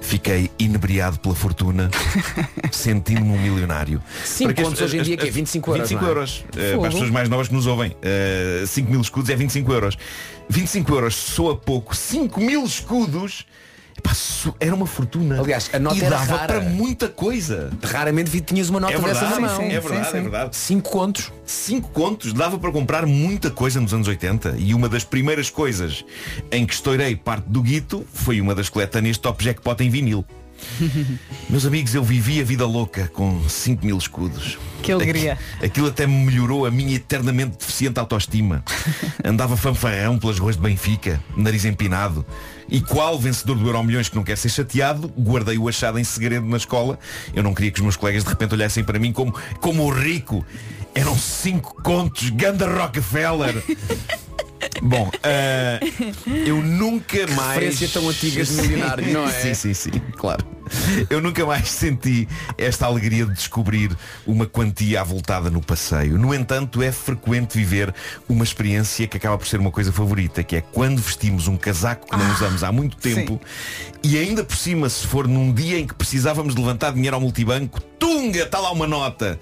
Fiquei inebriado pela fortuna, sentindo-me um milionário. Cinco Para que as- contos hoje em dia, que é as- 25 euros, 25 não é? euros. Eh, Fogo. para as pessoas mais novas que nos ouvem. eh, 5 mil escudos é 25 euros. 25 euros soa pouco. 5 mil escudos epá, era uma fortuna. Aliás, a nota e era dava rara. para muita coisa. Raramente vi- tinhas uma nota É verdade, dessa na mão. é verdade, é verdade. 5 contos. 5 contos dava para comprar muita coisa nos anos 80 e uma das primeiras coisas em que estourei parte do guito foi uma das coletâneas Top Jackpot em vinil. Meus amigos, eu vivi a vida louca com 5 mil escudos. Que alegria. Aqu- Aquilo até me melhorou a minha eternamente deficiente autoestima. Andava fanfarrão pelas ruas de Benfica, nariz empinado. E qual vencedor do Euro Milhões que não quer ser chateado, guardei o achado em segredo na escola. Eu não queria que os meus colegas de repente olhassem para mim como, como o rico. Eram cinco contos, Ganda Rockefeller. Bom, ah, eu nunca mais. Referência tão antiga de milionário, não é? Sim, sim, sim, claro. Eu nunca mais senti esta alegria de descobrir uma quantia avultada no passeio. No entanto, é frequente viver uma experiência que acaba por ser uma coisa favorita, que é quando vestimos um casaco que não usamos há muito tempo e ainda por cima, se for num dia em que precisávamos levantar dinheiro ao multibanco, tunga, está lá uma nota.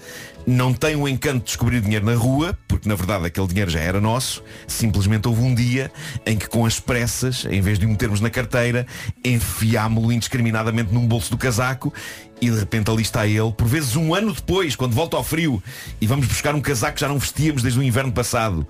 Não tem o encanto de descobrir dinheiro na rua, porque na verdade aquele dinheiro já era nosso. Simplesmente houve um dia em que com as pressas, em vez de o metermos na carteira, enfiámo-lo indiscriminadamente num bolso do casaco e de repente ali está ele, por vezes um ano depois, quando volta ao frio, e vamos buscar um casaco que já não vestíamos desde o inverno passado.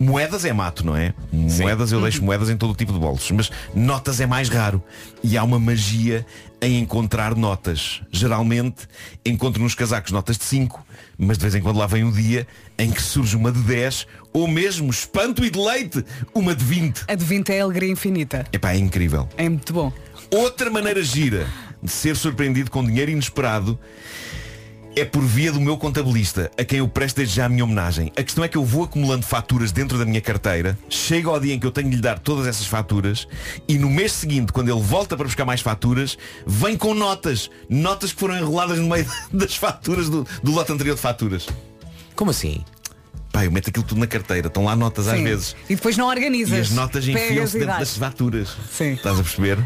Moedas é mato, não é? Moedas eu deixo moedas em todo o tipo de bolsos, mas notas é mais raro. E há uma magia em encontrar notas. Geralmente encontro nos casacos notas de 5, mas de vez em quando lá vem um dia em que surge uma de 10, ou mesmo, espanto e deleite, uma de 20. A de 20 é alegria infinita. Epá, é incrível. É muito bom. Outra maneira gira de ser surpreendido com dinheiro inesperado é por via do meu contabilista, a quem eu presto desde já a minha homenagem. A questão é que eu vou acumulando faturas dentro da minha carteira, chega ao dia em que eu tenho de lhe dar todas essas faturas e no mês seguinte, quando ele volta para buscar mais faturas, vem com notas. Notas que foram enroladas no meio das faturas do, do lote anterior de faturas. Como assim? Pá, eu meto aquilo tudo na carteira, estão lá notas às Sim. vezes. E depois não organizas. E as notas enfiam-se dentro das faturas. Sim. Estás a perceber?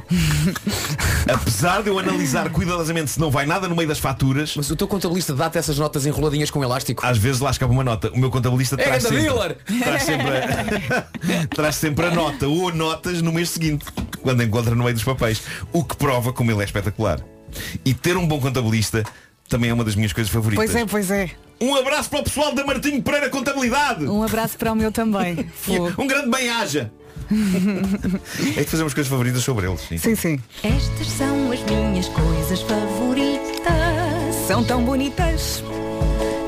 Apesar de eu analisar cuidadosamente se não vai nada no meio das faturas. Mas o teu contabilista dá-te essas notas enroladinhas com elástico? Às vezes lá escapa uma nota. O meu contabilista É traz sempre, dealer! traz, sempre a, traz sempre a nota ou notas no mês seguinte, quando encontra no meio dos papéis. O que prova como ele é espetacular. E ter um bom contabilista também é uma das minhas coisas favoritas. Pois é, pois é. Um abraço para o pessoal da Martinho Pereira Contabilidade. Um abraço para o meu também. Um grande bem-aja. É que fazemos coisas favoritas sobre eles. Sim. Sim, sim. Estas são as minhas coisas favoritas. São tão bonitas.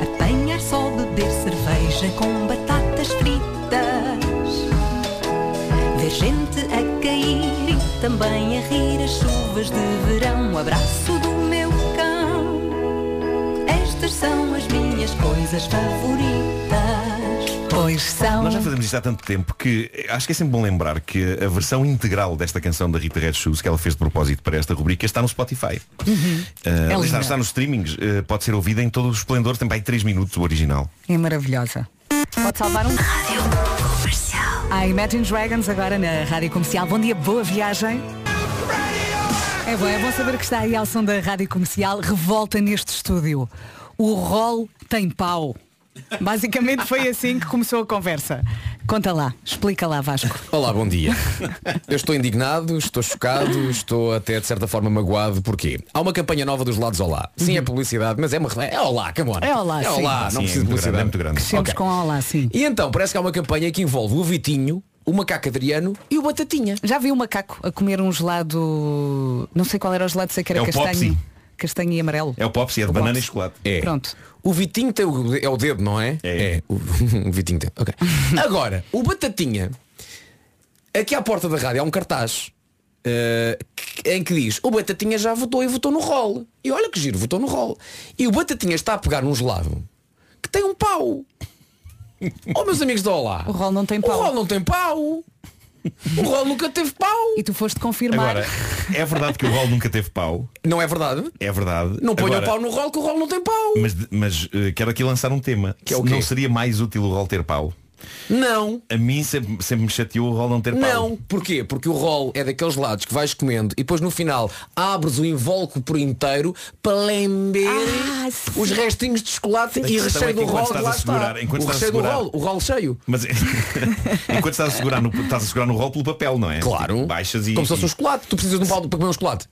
Apanhar só beber cerveja com batatas fritas. Ver gente a cair e também a rir as chuvas de verão. Um abraço Estas são as minhas coisas favoritas. Pois são. Nós já fazemos isto há tanto tempo que acho que é sempre bom lembrar que a versão integral desta canção da Rita Red Shoes, que ela fez de propósito para esta rubrica, está no Spotify. Uhum. Uh, É está, está nos streamings, uh, pode ser ouvida em todo o esplendor, tem para aí 3 minutos o original. É maravilhosa. Pode salvar um. A Imagine Dragons agora na Rádio Comercial. Bom dia, boa viagem. É bom, é bom saber que está aí ao som da Rádio Comercial. Revolta neste estúdio. O rol tem pau. Basicamente foi assim que começou a conversa. Conta lá, explica lá, Vasco. Olá, bom dia. Eu estou indignado, estou chocado, estou até de certa forma magoado. Porquê? Há uma campanha nova dos lados Olá. Sim, é publicidade, mas é uma é Olá, come on. É Olá, É sim. Olá, Sim, não é precisa de grande, publicidade. é muito grande. Crescemos Ok. com Olá, sim. E então, parece que há uma campanha que envolve o Vitinho, o macaco Adriano e o Batatinha. Já vi um macaco a comer um gelado. Não sei qual era o gelado, sei que era É o castanho. Castanho e amarelo. É o Popsi, é de O banana Popsi. e chocolate. É. Pronto. O Vitinho tem o, é o dedo, não é? É. O, o Vitinho tem. Ok. Agora, o Batatinha, aqui à porta da rádio há um cartaz que- em que diz o Batatinha já votou e votou no rol. E olha que giro, votou no rol. E o Batatinha está a pegar num gelado que tem um pau. Oh meus amigos da Olá. O rol não tem O pau. rol não tem pau. O rol nunca teve pau. E tu foste confirmar. Agora, é verdade que o rol nunca teve pau. Não é verdade? É verdade. Não ponham Agora, pau no rol que o rol não tem pau. Mas, mas eh, quero aqui lançar um tema. Que é o quê? Não seria mais útil o rol ter pau? Não. A mim sempre, sempre me chateou o rol não ter pau. Não, porquê? Porque o rol é daqueles lados que vais comendo e depois no final abres o invólucro por inteiro para lamber Ah, os restinhos de chocolate e recheio é que do rol lá a segurar- está. enquanto o estás a recheio do rol, o rol cheio. Mas enquanto estás a segurar no, estás a segurar no rol pelo papel, não é? Claro. Tipo, baixas e. Como se fosse um chocolate. Tu precisas de um pau para comer um chocolate.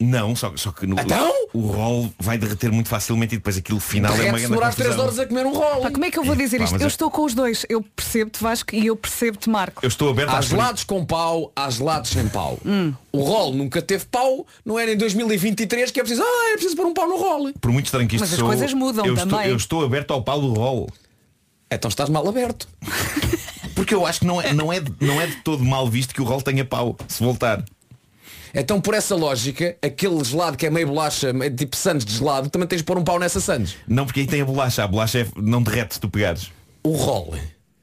Não, só, só que no, Então? o rol vai derreter muito facilmente e depois aquilo final é uma Derrete-se grande demorar 3 confusão. horas a comer um rol. Pá, como é que eu vou dizer Pá, isto? Eu é- estou com os dois. Eu percebo-te Vasco e eu percebo-te Marco. Eu estou aberto às gelados com pau, há gelados sem pau. Hum. O rol nunca teve pau, não era em 2023 que é preciso, ah, é preciso pôr um pau no rol. Por muito estranho que isto Mas as sou, coisas mudam eu Estou, também. eu estou aberto ao pau do rol. Então estás mal aberto. Porque eu acho que não é, não, é, não é de todo mal visto que o rol tenha pau, se voltar. Então por essa lógica, aquele gelado que é meio bolacha, meio tipo sandes de gelado, também tens de pôr um pau nessa sandes. Não, porque aí tem a bolacha. A bolacha é- não derrete se tu pegares. O rol,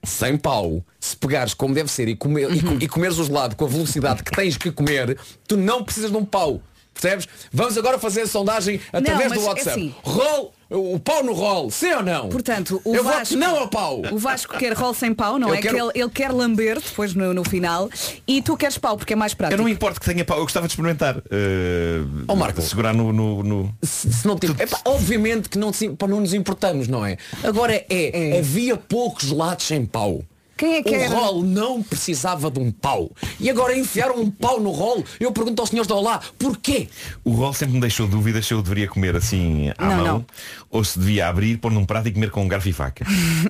sem pau, se pegares como deve ser e, comer, e, co- e comeres o gelado com a velocidade que tens que comer, tu não precisas de um pau. Percebes? Vamos agora fazer a sondagem através mas do é WhatsApp. assim. Rol, o pau no rol, sim ou não? Portanto, o Eu voto Vasco, não ao pau. O Vasco quer rol sem pau, não Eu é? quero- Que ele, ele quer lamber depois no, no final e tu queres pau porque é mais Eu prático. não me importo que tenha pau. Eu gostava de experimentar. Uh, Ó, Marco. Segurar no... no, no- se, se não epá, obviamente que não, se- pá, não nos importamos, não é? Agora é, havia poucos gelados sem pau. Quem é que o era? rol não precisava de um pau. E agora enfiaram um pau no rol. Eu pergunto aos senhores da Olá, porquê? O rol sempre me deixou dúvidas se eu deveria comer assim à Não, mão não. ou se devia abrir, pôr num prato e comer com um garfo e faca.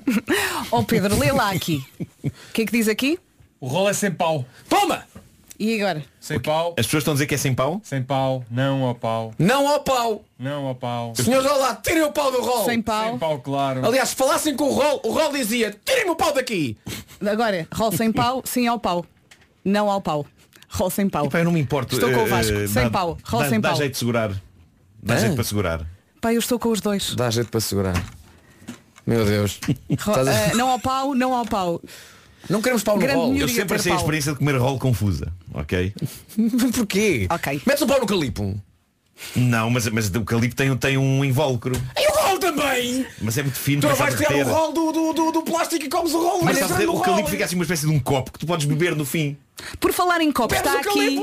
Ó Pedro, lê lá aqui. O que é que diz aqui? O rolo é sem pau. Toma! E agora? Sem pau. As pessoas estão a dizer que é sem pau? Sem pau. Não ao pau. Não ao pau. Não ao pau. Senhores da Olá, tirem o pau do rol. Sem pau. Sem pau, claro. Aliás, se falassem com o rol, o rol dizia, tirem-me o pau daqui. Agora, rol sem pau, sim ao pau. Não ao pau. Rol sem pau. Epá, eu não me importo. Estou com o Eh, Vasco. eh, sem dá- pau. Rol dá, sem dá pau. jeito de segurar. Dá Ah. jeito para segurar. Pá, eu estou com os dois. Dá jeito para segurar. Meu Deus. Eh, não ao pau, não ao pau. Não queremos pau no Grande rol. Eu sempre achei a experiência de comer rol confusa, ok? Porquê? Ok. Metes o pau no calipo. Não, mas, mas o calipo tem, tem um invólucro. E o rol também. Mas é muito fino. Tu não vais tirar o derreter. rol do, do, do, do plástico e comes o rol. Mas Mas no o calipo fica assim uma espécie de um copo que tu podes beber no fim. Por falar em copo, Bebes está aqui.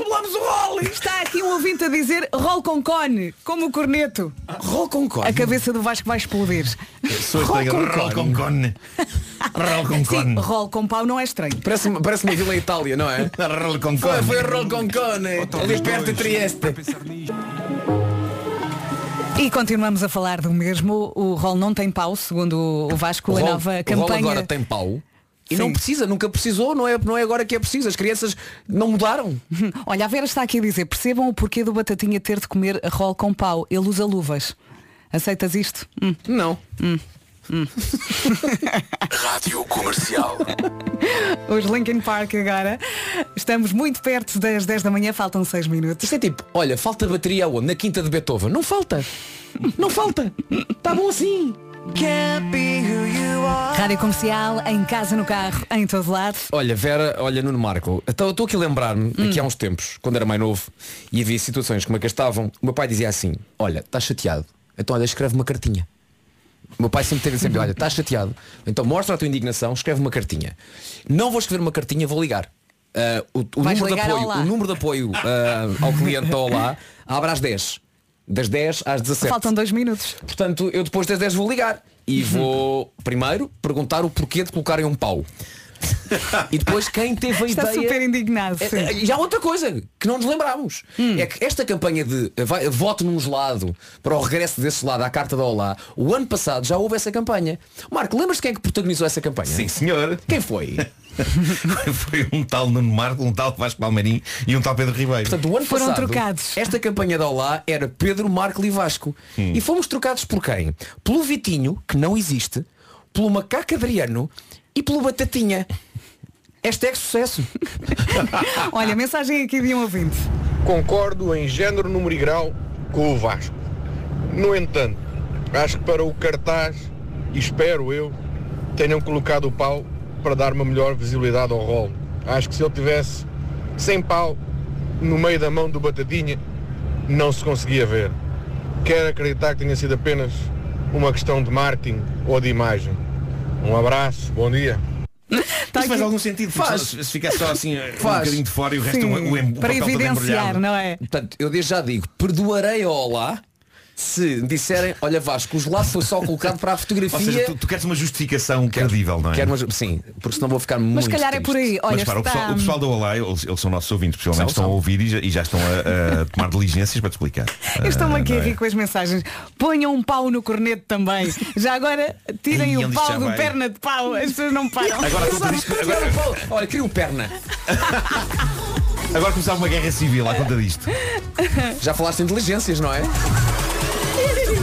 Está aqui um ouvinte a dizer rol com cone, como o corneto. Rol com cone. A cabeça do Vasco vai explodir. Sou Rol com Rol com cone. Rol com Sim, cone. rol com pau não é estranho. Parece, parece uma vila em Itália, não é? Rol com Foi, cone. foi rol com cone. Ali perto de Trieste. E continuamos a falar do mesmo. O rol não tem pau, segundo o Vasco, O a rol, nova o rol campanha. agora tem pau. E Sim. não precisa, nunca precisou, não é, não é agora que é preciso. As crianças não mudaram. Olha, a Vera está aqui a dizer, percebam o porquê do Batatinha ter de comer rol com pau. Ele usa luvas. Aceitas isto? Hum. Não. Rádio Comercial. Os Linkin Park agora. Estamos muito perto das 10 da manhã, faltam 6 minutos. Isto é tipo, olha, falta bateria aonde? Na quinta de Beethoven. Não falta. Não falta. Está bom assim. Rádio Comercial, em casa, no carro, em todo lado. Olha, Vera, olha, Nuno Marco, então, eu estou aqui a lembrar-me, aqui há uns tempos, quando era mais novo, e havia situações que estavam, o meu pai dizia assim, olha, estás chateado, então olha, escreve uma cartinha. O meu pai sempre teve sempre, olha, estás chateado, então mostra a tua indignação, escreve uma cartinha. Não vou escrever uma cartinha, vou ligar. Ah, o, o número de ao apoio, o número de apoio ao cliente da Olá abre às 10. Das 10 às 17. Faltam dois minutos. Portanto, eu depois das 10 vou ligar e vou primeiro perguntar o porquê de colocarem um pau. E depois quem teve a Está ideia. super indignado. É, sim. é, E há outra coisa que não nos lembramos. É que esta campanha de eh, vai, vote num gelado para o regresso desse gelado à carta da Olá, o ano passado já houve essa campanha. Marco, lembras-te quem é que protagonizou essa campanha? Sim, senhor. Quem foi? Foi um tal Nuno Marco, um tal Vasco Palmeirim e um tal Pedro Ribeiro. Portanto, o ano Foram passado, trocados. esta campanha da Olá era Pedro, Marco e Vasco. Hum. E fomos trocados por quem? Pelo Vitinho, que não existe, pelo Macaco Adriano e pelo Batatinha. Hashtag sucesso. Olha, mensagem aqui de um ouvinte. Concordo em género, número e grau com o Vasco. No entanto, acho que para o cartaz, e espero eu, tenham colocado o pau para dar uma melhor visibilidade ao rol. Acho que se ele tivesse sem pau no meio da mão do Batatinha, não se conseguia ver. Quero acreditar que tenha sido apenas uma questão de marketing ou de imagem. Um abraço, bom dia. Isso faz algum sentido, Faz. se ficar só assim um Faz. bocadinho de fora e o resto Sim, o, o, o para evidenciar, não é? Portanto, eu desde já digo, perdoarei a Olá se disserem, olha Vasco, o gelado foi só colocado para a fotografia. Ou seja, tu, tu queres uma justificação credível, não é? Quero uma- sim, porque senão vou ficar muito Mas calhar é triste. por aí. Olha, Mas para, o, está... pessoal, o pessoal da Olá, eles, eles são nossos ouvintes, possivelmente São, estão são. a ouvir e já, e já estão a, a tomar diligências para te explicar. Eu estou-me Ah, aqui a não é? rir com as mensagens. Ponham um pau no corneto também. Já agora tirem Ih, o pau do vai. perna de pau. As pessoas não param. Agora, agora- o um perna. Agora começava uma guerra civil à conta disto. Já falaste inteligências, não é?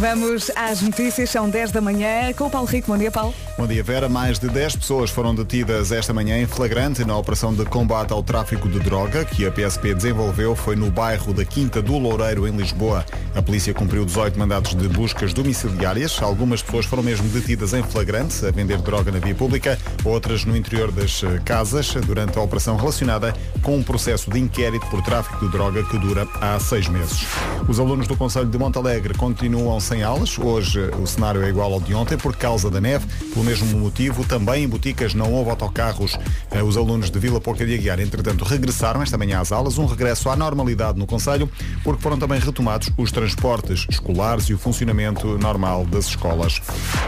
Vamos às notícias, são 10 da manhã com o Paulo Rico. Bom dia, Paulo. Bom dia, Vera. Mais de 10 pessoas foram detidas esta manhã em flagrante na operação de combate ao tráfico de droga que a PSP desenvolveu. Foi no bairro da Quinta do Loureiro, em Lisboa. A polícia cumpriu 18 mandados de buscas domiciliárias. Algumas pessoas foram mesmo detidas em flagrante a vender droga na via pública, outras no interior das eh, casas, durante a operação relacionada com um processo de inquérito por tráfico de droga que dura há seis meses. Os alunos do Conselho de Montalegre continuam sem aulas. Hoje o cenário é igual ao de ontem por causa da neve. Pelo mesmo motivo, também em boticas não houve autocarros. Eh, Os alunos de Vila Pouca de Aguiar, entretanto, regressaram esta manhã às aulas. Um regresso à normalidade no Conselho, porque foram também retomados os transportes escolares e o funcionamento normal das escolas.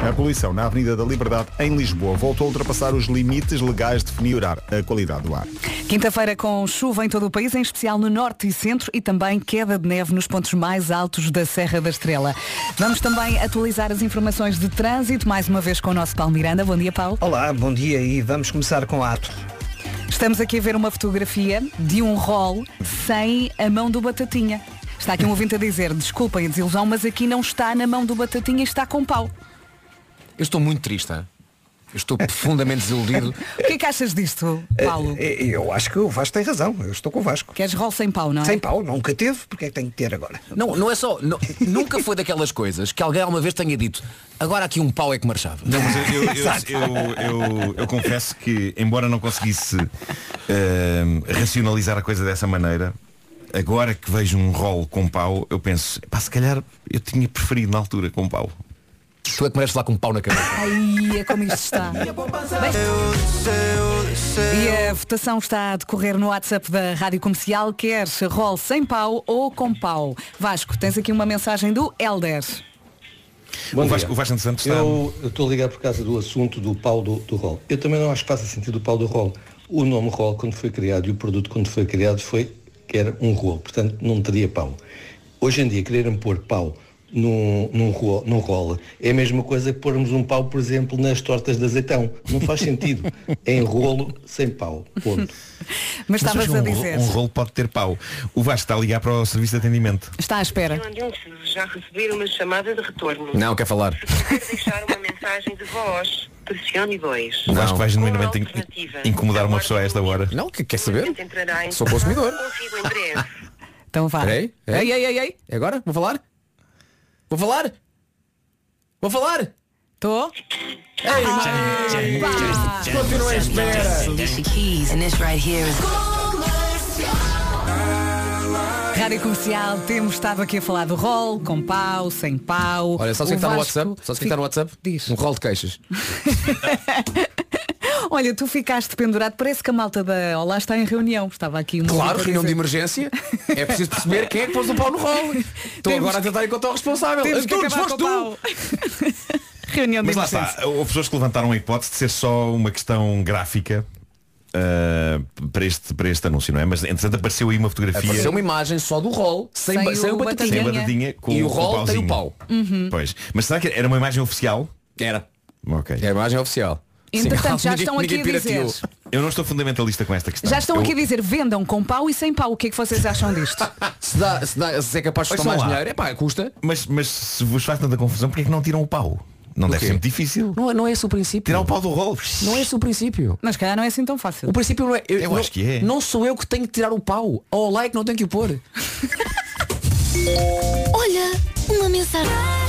A poluição na Avenida da Liberdade, em Lisboa, voltou a ultrapassar os limites legais de melhorar a qualidade do ar. Quinta-feira com chuva em todo o país, em especial no norte e centro e também queda de neve nos pontos mais altos da Serra da Estrela. Vamos também atualizar as informações de trânsito, mais uma vez com o nosso Paulo Miranda. Bom dia, Paulo. Olá, bom dia e vamos começar com a ato. Estamos aqui a ver uma fotografia de um rol sem a mão do Batatinha. Está aqui um ouvinte a dizer, desculpem a desilusão, mas aqui não está na mão do Batatinha, está com pau. Eu estou muito triste. hein? Eu estou profundamente desiludido. O que é que achas disto, Paulo? Eh, Eu acho que o Vasco tem razão, eu estou com o Vasco. Queres rol sem pau, não é? Sem pau, nunca teve, porque é que tem que ter agora? Não, não é só. não- nunca foi daquelas coisas que alguém alguma vez tenha dito agora aqui um pau é que marchava. Não, mas eu, eu, eu, eu, eu- eu confesso que, embora não conseguisse ehm, racionalizar a coisa dessa maneira, agora que vejo um rol com pau, eu penso, pá, se calhar eu tinha preferido na altura com pau. Tu é que mereces lá com um pau na cabeça. Ai, é como isto está. E a votação está a decorrer no WhatsApp da Rádio Comercial. Queres rol sem pau ou com pau? Vasco, tens aqui uma mensagem do Helder. o, Vasco, o Vasco Santos está. Eu eu estou a ligar por causa do assunto do pau do, do rol. Eu também não acho que faça sentido o pau do rol. O nome rol, quando foi criado, e o produto, quando foi criado, foi que era um rolo. Portanto, não teria pau. Hoje em dia, quererem pôr pau num, num, num rolo é a mesma coisa que pormos um pau, por exemplo, nas tortas de azeitão. Não faz sentido. É em rolo sem pau. Ponto. Mas estavas acho a um, dizer. um rolo pode ter pau. O Vasco está a ligar para o serviço de atendimento. Está à espera. já receber uma chamada de retorno. Não, quer falar. Quer deixar uma mensagem de voz, pressione 2. O Vasco vai genuinamente in- incomodar uma pessoa a esta hora. Não, que quer saber? Sou consumidor. Consigo em breve. Então vá. Peraí. Ei, ei, ei, ei. É agora? Vou falar? Vou falar? Vou falar? Estou? Continua à espera. Rádio Comercial, temos estado aqui a falar do rol, com pau, sem pau. Olha, só se O está no WhatsApp. Só se está no WhatsApp. Diz. Um rol de queixas. Olha, tu ficaste pendurado, parece que a malta da Olá está em reunião. Estava aqui uma Claro, reunião de emergência. É preciso perceber quem é que pôs o pau no rolo. Estou Temos agora a tentar encontrar o responsável. Temos que Antunes, foste tu! Reunião de Mas lá emergência. está, houve pessoas que levantaram a hipótese de ser só uma questão gráfica ah, para, este, para este anúncio, não é? Mas entretanto apareceu aí uma fotografia. Apareceu uma imagem só do rol, sem, Sem ba- sem o batatinha. Sem a batatinha com e o rol tem o pauzinho. pau. Uhum. Pois. Mas será que era uma imagem oficial? Era. Ok. É a imagem oficial. Entretanto, já Ninguém- estão aqui a dizer. Eu não estou fundamentalista com esta questão. Já estão Eu- aqui a dizer vendam com pau e sem pau. O que é que vocês acham disto? Se, dá, se, dá, se é capaz de Ouçam custar mais lá. dinheiro, é pá, custa. Mas, mas se vos faz tanta confusão, porque é que não tiram o pau? Não deve quê? ser muito difícil. Não, é- não é esse o princípio. Tirar o pau do rolo. Não é esse o princípio. Mas calhar não é assim tão fácil. O princípio não é. Eu, Eu não, acho que é. Não sou eu que tenho que tirar o pau. Ou like não tenho que o pôr. Olha, uma mensagem.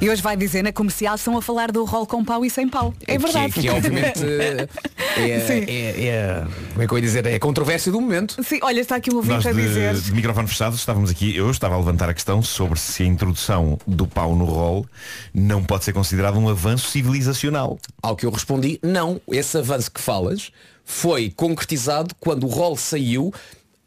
E hoje vai dizer na comercial estão a falar do rol com pau e sem pau. É verdade. Que, que é obviamente. É, Sim. é, é- como é que eu ia dizer? É a controvérsia do momento. Sim, olha, está aqui um Nós ouvinte a dizer. de, de microfone fechado estávamos aqui, eu estava a levantar a questão sobre se a introdução do pau no rol não pode ser considerado um avanço civilizacional. Ao que eu respondi, não, esse avanço que falas foi concretizado quando o rol saiu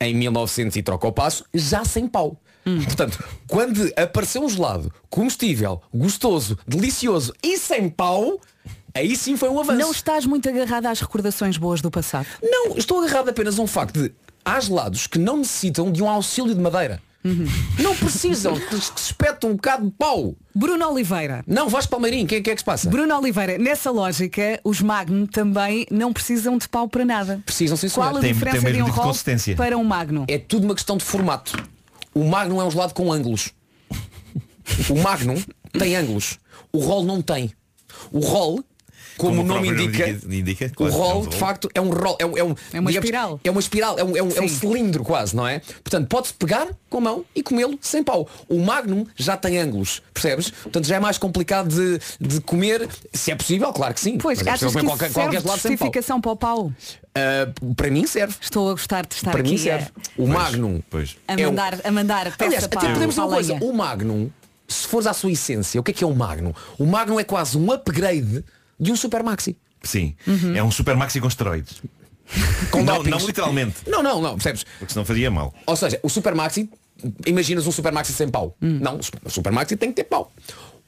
em 1900 e troca o passo, já sem pau. Portanto, quando apareceu um gelado comestível, gostoso, delicioso e sem pau, aí sim foi um avanço. Não estás muito agarrado às recordações boas do passado. Não, estou agarrado apenas a um facto de há gelados que não necessitam de um auxílio de madeira. Não precisam, que se espetam um bocado de pau. Bruno Oliveira. Não, Vasco Palmeirinho, quem, quem é que se passa? Bruno Oliveira, nessa lógica, os Magnum também não precisam de pau para nada. Precisam, sim, Qual a Tem- diferença tem de um de rol para um Magnum? É tudo uma questão de formato. O Magnum é um gelado com ângulos. O Magnum tem ângulos. O Roll não tem. O Roll, como, Como o nome indica, nome indica, o é um roll. de facto é um roll, é, um, é, um, É uma digamos, espiral. É uma espiral, é um, é um, é um cilindro quase, não é? Portanto, pode-se pegar com a mão e comê-lo sem pau. O Magnum já tem ângulos, percebes? Portanto, já é mais complicado de, de comer, se é possível, claro que sim. Pois, Mas é achas que qualquer, qualquer gelado sem pau. justificação para o pau? Ah, para mim serve. Estou a gostar de estar Para aqui mim serve. O Magnum Pois. a, é mandar, a mandar peça Aliás, para, até podemos dizer para uma coisa. O Magnum, se fores à sua essência, o que é que é o Magnum? O Magnum é quase um upgrade de um Super Maxi. Sim. Uhum. É um super maxi com esteroides. Com não, não literalmente. Não, não, não, percebes? Porque senão fazia mal. Ou seja, o Super Maxi, imaginas um Super Maxi sem pau. Hum. Não, o Super Maxi tem que ter pau.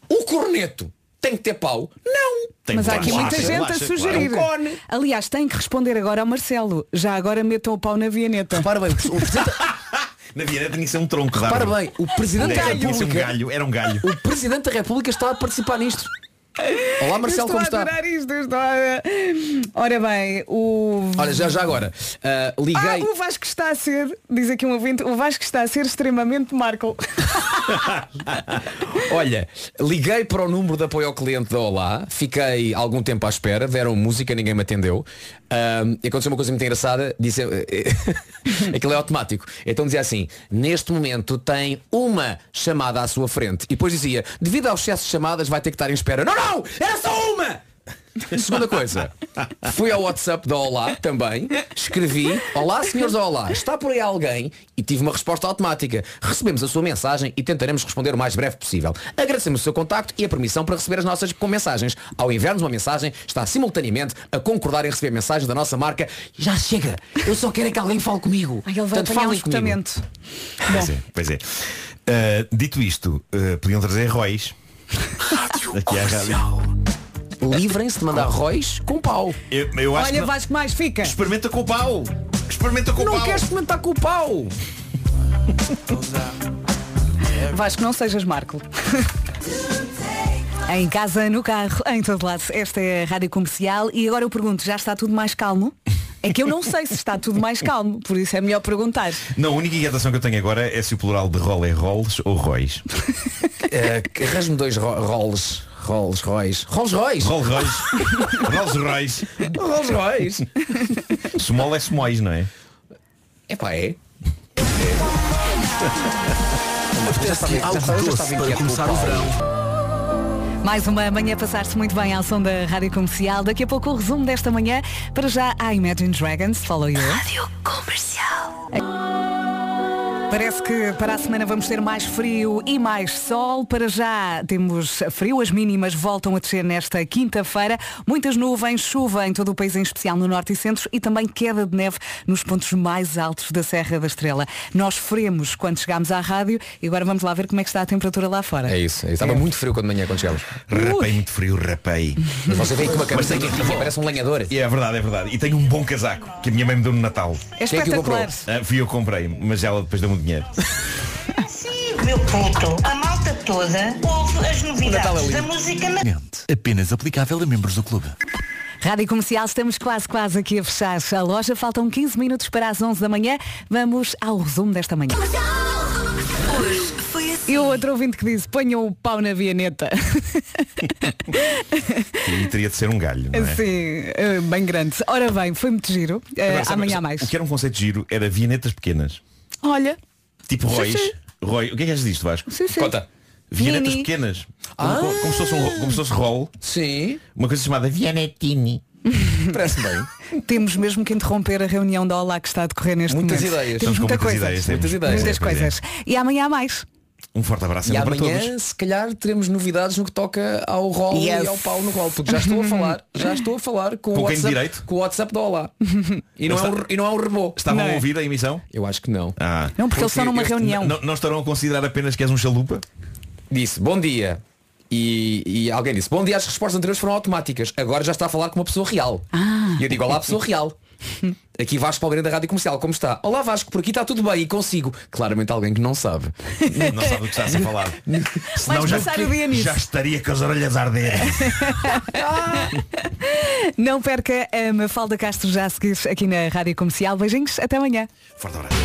O corneto tem que ter pau? Não. Tem Mas há aqui relaxa, muita gente relaxa, a claro. sugerir. É um cone. Aliás, tem que responder agora ao Marcelo. Já agora metam o pau na vianeta. Repara bem, o Presidente, Na Viana tinha que ser um tronco. repara bem, o Presidente da ser um República. galho. Era um galho. O Presidente da República está a participar nisto. Olá Marcelo, como está? isto, estou a... Ora bem, o... Olha, já, já agora, ah, Ah, liguei. o Vasco está a ser, diz aqui um ouvinte, o Vasco está a ser extremamente Marco. Olha, liguei para o número de apoio ao cliente da Olá, fiquei algum tempo à espera, deram música, ninguém me atendeu. E aconteceu uma coisa muito engraçada, disse, aquilo é automático. Então dizia assim, neste momento tem uma chamada à sua frente. E depois dizia, devido ao excesso de chamadas vai ter que estar em espera. Não, não! Era só uma! Segunda coisa, fui ao WhatsApp da Olá também, escrevi Olá senhores da Olá, está por aí alguém? E tive uma resposta automática. Recebemos a sua mensagem e tentaremos responder o mais breve possível. Agradecemos o seu contacto e a permissão para receber as nossas com mensagens. Ao enviarmos uma mensagem, está simultaneamente a concordar em receber mensagens da nossa marca. Já chega! Eu só quero é que alguém fale comigo. Ai, ele vai Portanto, um comigo. Pois é. Pois é. Ah, dito isto, ah, podiam trazer Roy's. Aqui à rádio. Livrem-se de mandar róis com pau. Eu, eu acho Olha, que não- Vasco, mais fica. Experimenta com o pau. Experimenta com o Não pau. quero experimentar com o pau. Vasco, não sejas Marco. em casa, no carro, em todo lado. Esta é a Rádio Comercial e agora eu pergunto, já está tudo mais calmo? É que eu não sei se está tudo mais calmo, por isso é melhor perguntar. Não, a única inquietação que eu tenho agora é se o plural de rol é rolls ou Roy's. Uh, Arranje-me dois ro rolls. Rolls Royce. Rolls Royce. Rolls Royce. Rolls Royce. Rolls Royce. Small é Smois, não é? Epá, é. Apetece algo doce para começar o verão. Mais uma manhã passar-se muito bem ao som da Rádio Comercial. Daqui a pouco o resumo desta manhã. Para já, a Imagine Dragons, Follow You. Rádio Comercial. Parece que para a semana vamos ter mais frio e mais sol. Para já temos frio, as mínimas voltam a descer nesta quinta-feira. Muitas nuvens, chuva em todo o país, em especial no norte e centro, e também queda de neve nos pontos mais altos da Serra da Estrela. Nós feremos quando chegámos à rádio e agora vamos lá ver como é que está a temperatura lá fora. É isso. Estava muito frio quando de manhã quando chegámos. Rapei muito frio, rapei. Mas você vem com uma camiseta tenho- aqui, parece um lenhador. É verdade, é verdade. E tenho um bom casaco que a minha mãe me deu no Natal. É é que o comprou? Ah, fui eu que comprei, mas ela depois deu-me dinheiro. Meu puto, a malta toda ouve as é novidades da música na... Apenas aplicável a membros do clube. Rádio Comercial, estamos quase, quase aqui a fechar a loja. Faltam 15 minutos para as 11 da manhã. Vamos ao resumo desta manhã. E o outro ouvinte que disse, ponham o pau na vianeta. E teria de ser um galho, não é? Sim, eh, bem grande. Ora bem, foi muito giro. Eh, Agora, amanhã sabe- mais. O que era um conceito giro era vianetas pequenas. Olha. Tipo Roy's. Roy, o que é que és disto, Vasco? Sim, sim. Conta. Vianetas pequenas. Como, Ah. como- como se fosse um, como se fosse roll. Sim. Uma coisa chamada Vianetini. Parece bem. Temos mesmo que interromper a reunião da Olá que está a decorrer neste Muitas momento. ideias. Temos Estamos com muita muitas coisa. ideias, temos. Muitas ideias. Muitas Pois é, coisas. E amanhã há mais. Um forte abraço E então para amanhã, todos. se calhar, teremos novidades no que toca ao rol Yes. e ao pau no rol. Porque já estou a falar, já estou a falar com, Com o WhatsApp, direito? com o WhatsApp do Olá. E não, Não é um, e não é um rebô. Estavam Não a é. ouvir a emissão? Eu acho que não. Ah. Não, porque eles estão numa reunião. Não, não estarão a considerar apenas que és um chalupa? Disse, bom dia. E, e alguém disse, bom dia, as respostas anteriores foram automáticas. Agora já está a falar com uma pessoa real. Ah. E eu digo, olá pessoa real. Aqui Vasco Palmeira da Rádio Comercial, como está? Olá Vasco, por aqui está tudo bem e consigo. Claramente alguém que não sabe. Não sabe do que está a ser falado. Senão já, passar o dia nisso. já estaria com as orelhas a arder. Não perca a Mafalda Castro já a seguir aqui na Rádio Comercial. Beijinhos, até amanhã. Forte abraço.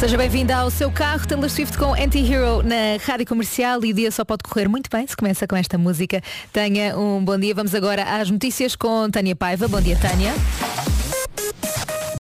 Seja bem-vinda ao seu carro, Taylor Swift com Anti-Hero na Rádio Comercial e o dia só pode correr muito bem se começa com esta música. Tenha um bom dia. Vamos agora às notícias com Tânia Paiva. Bom dia, Tânia.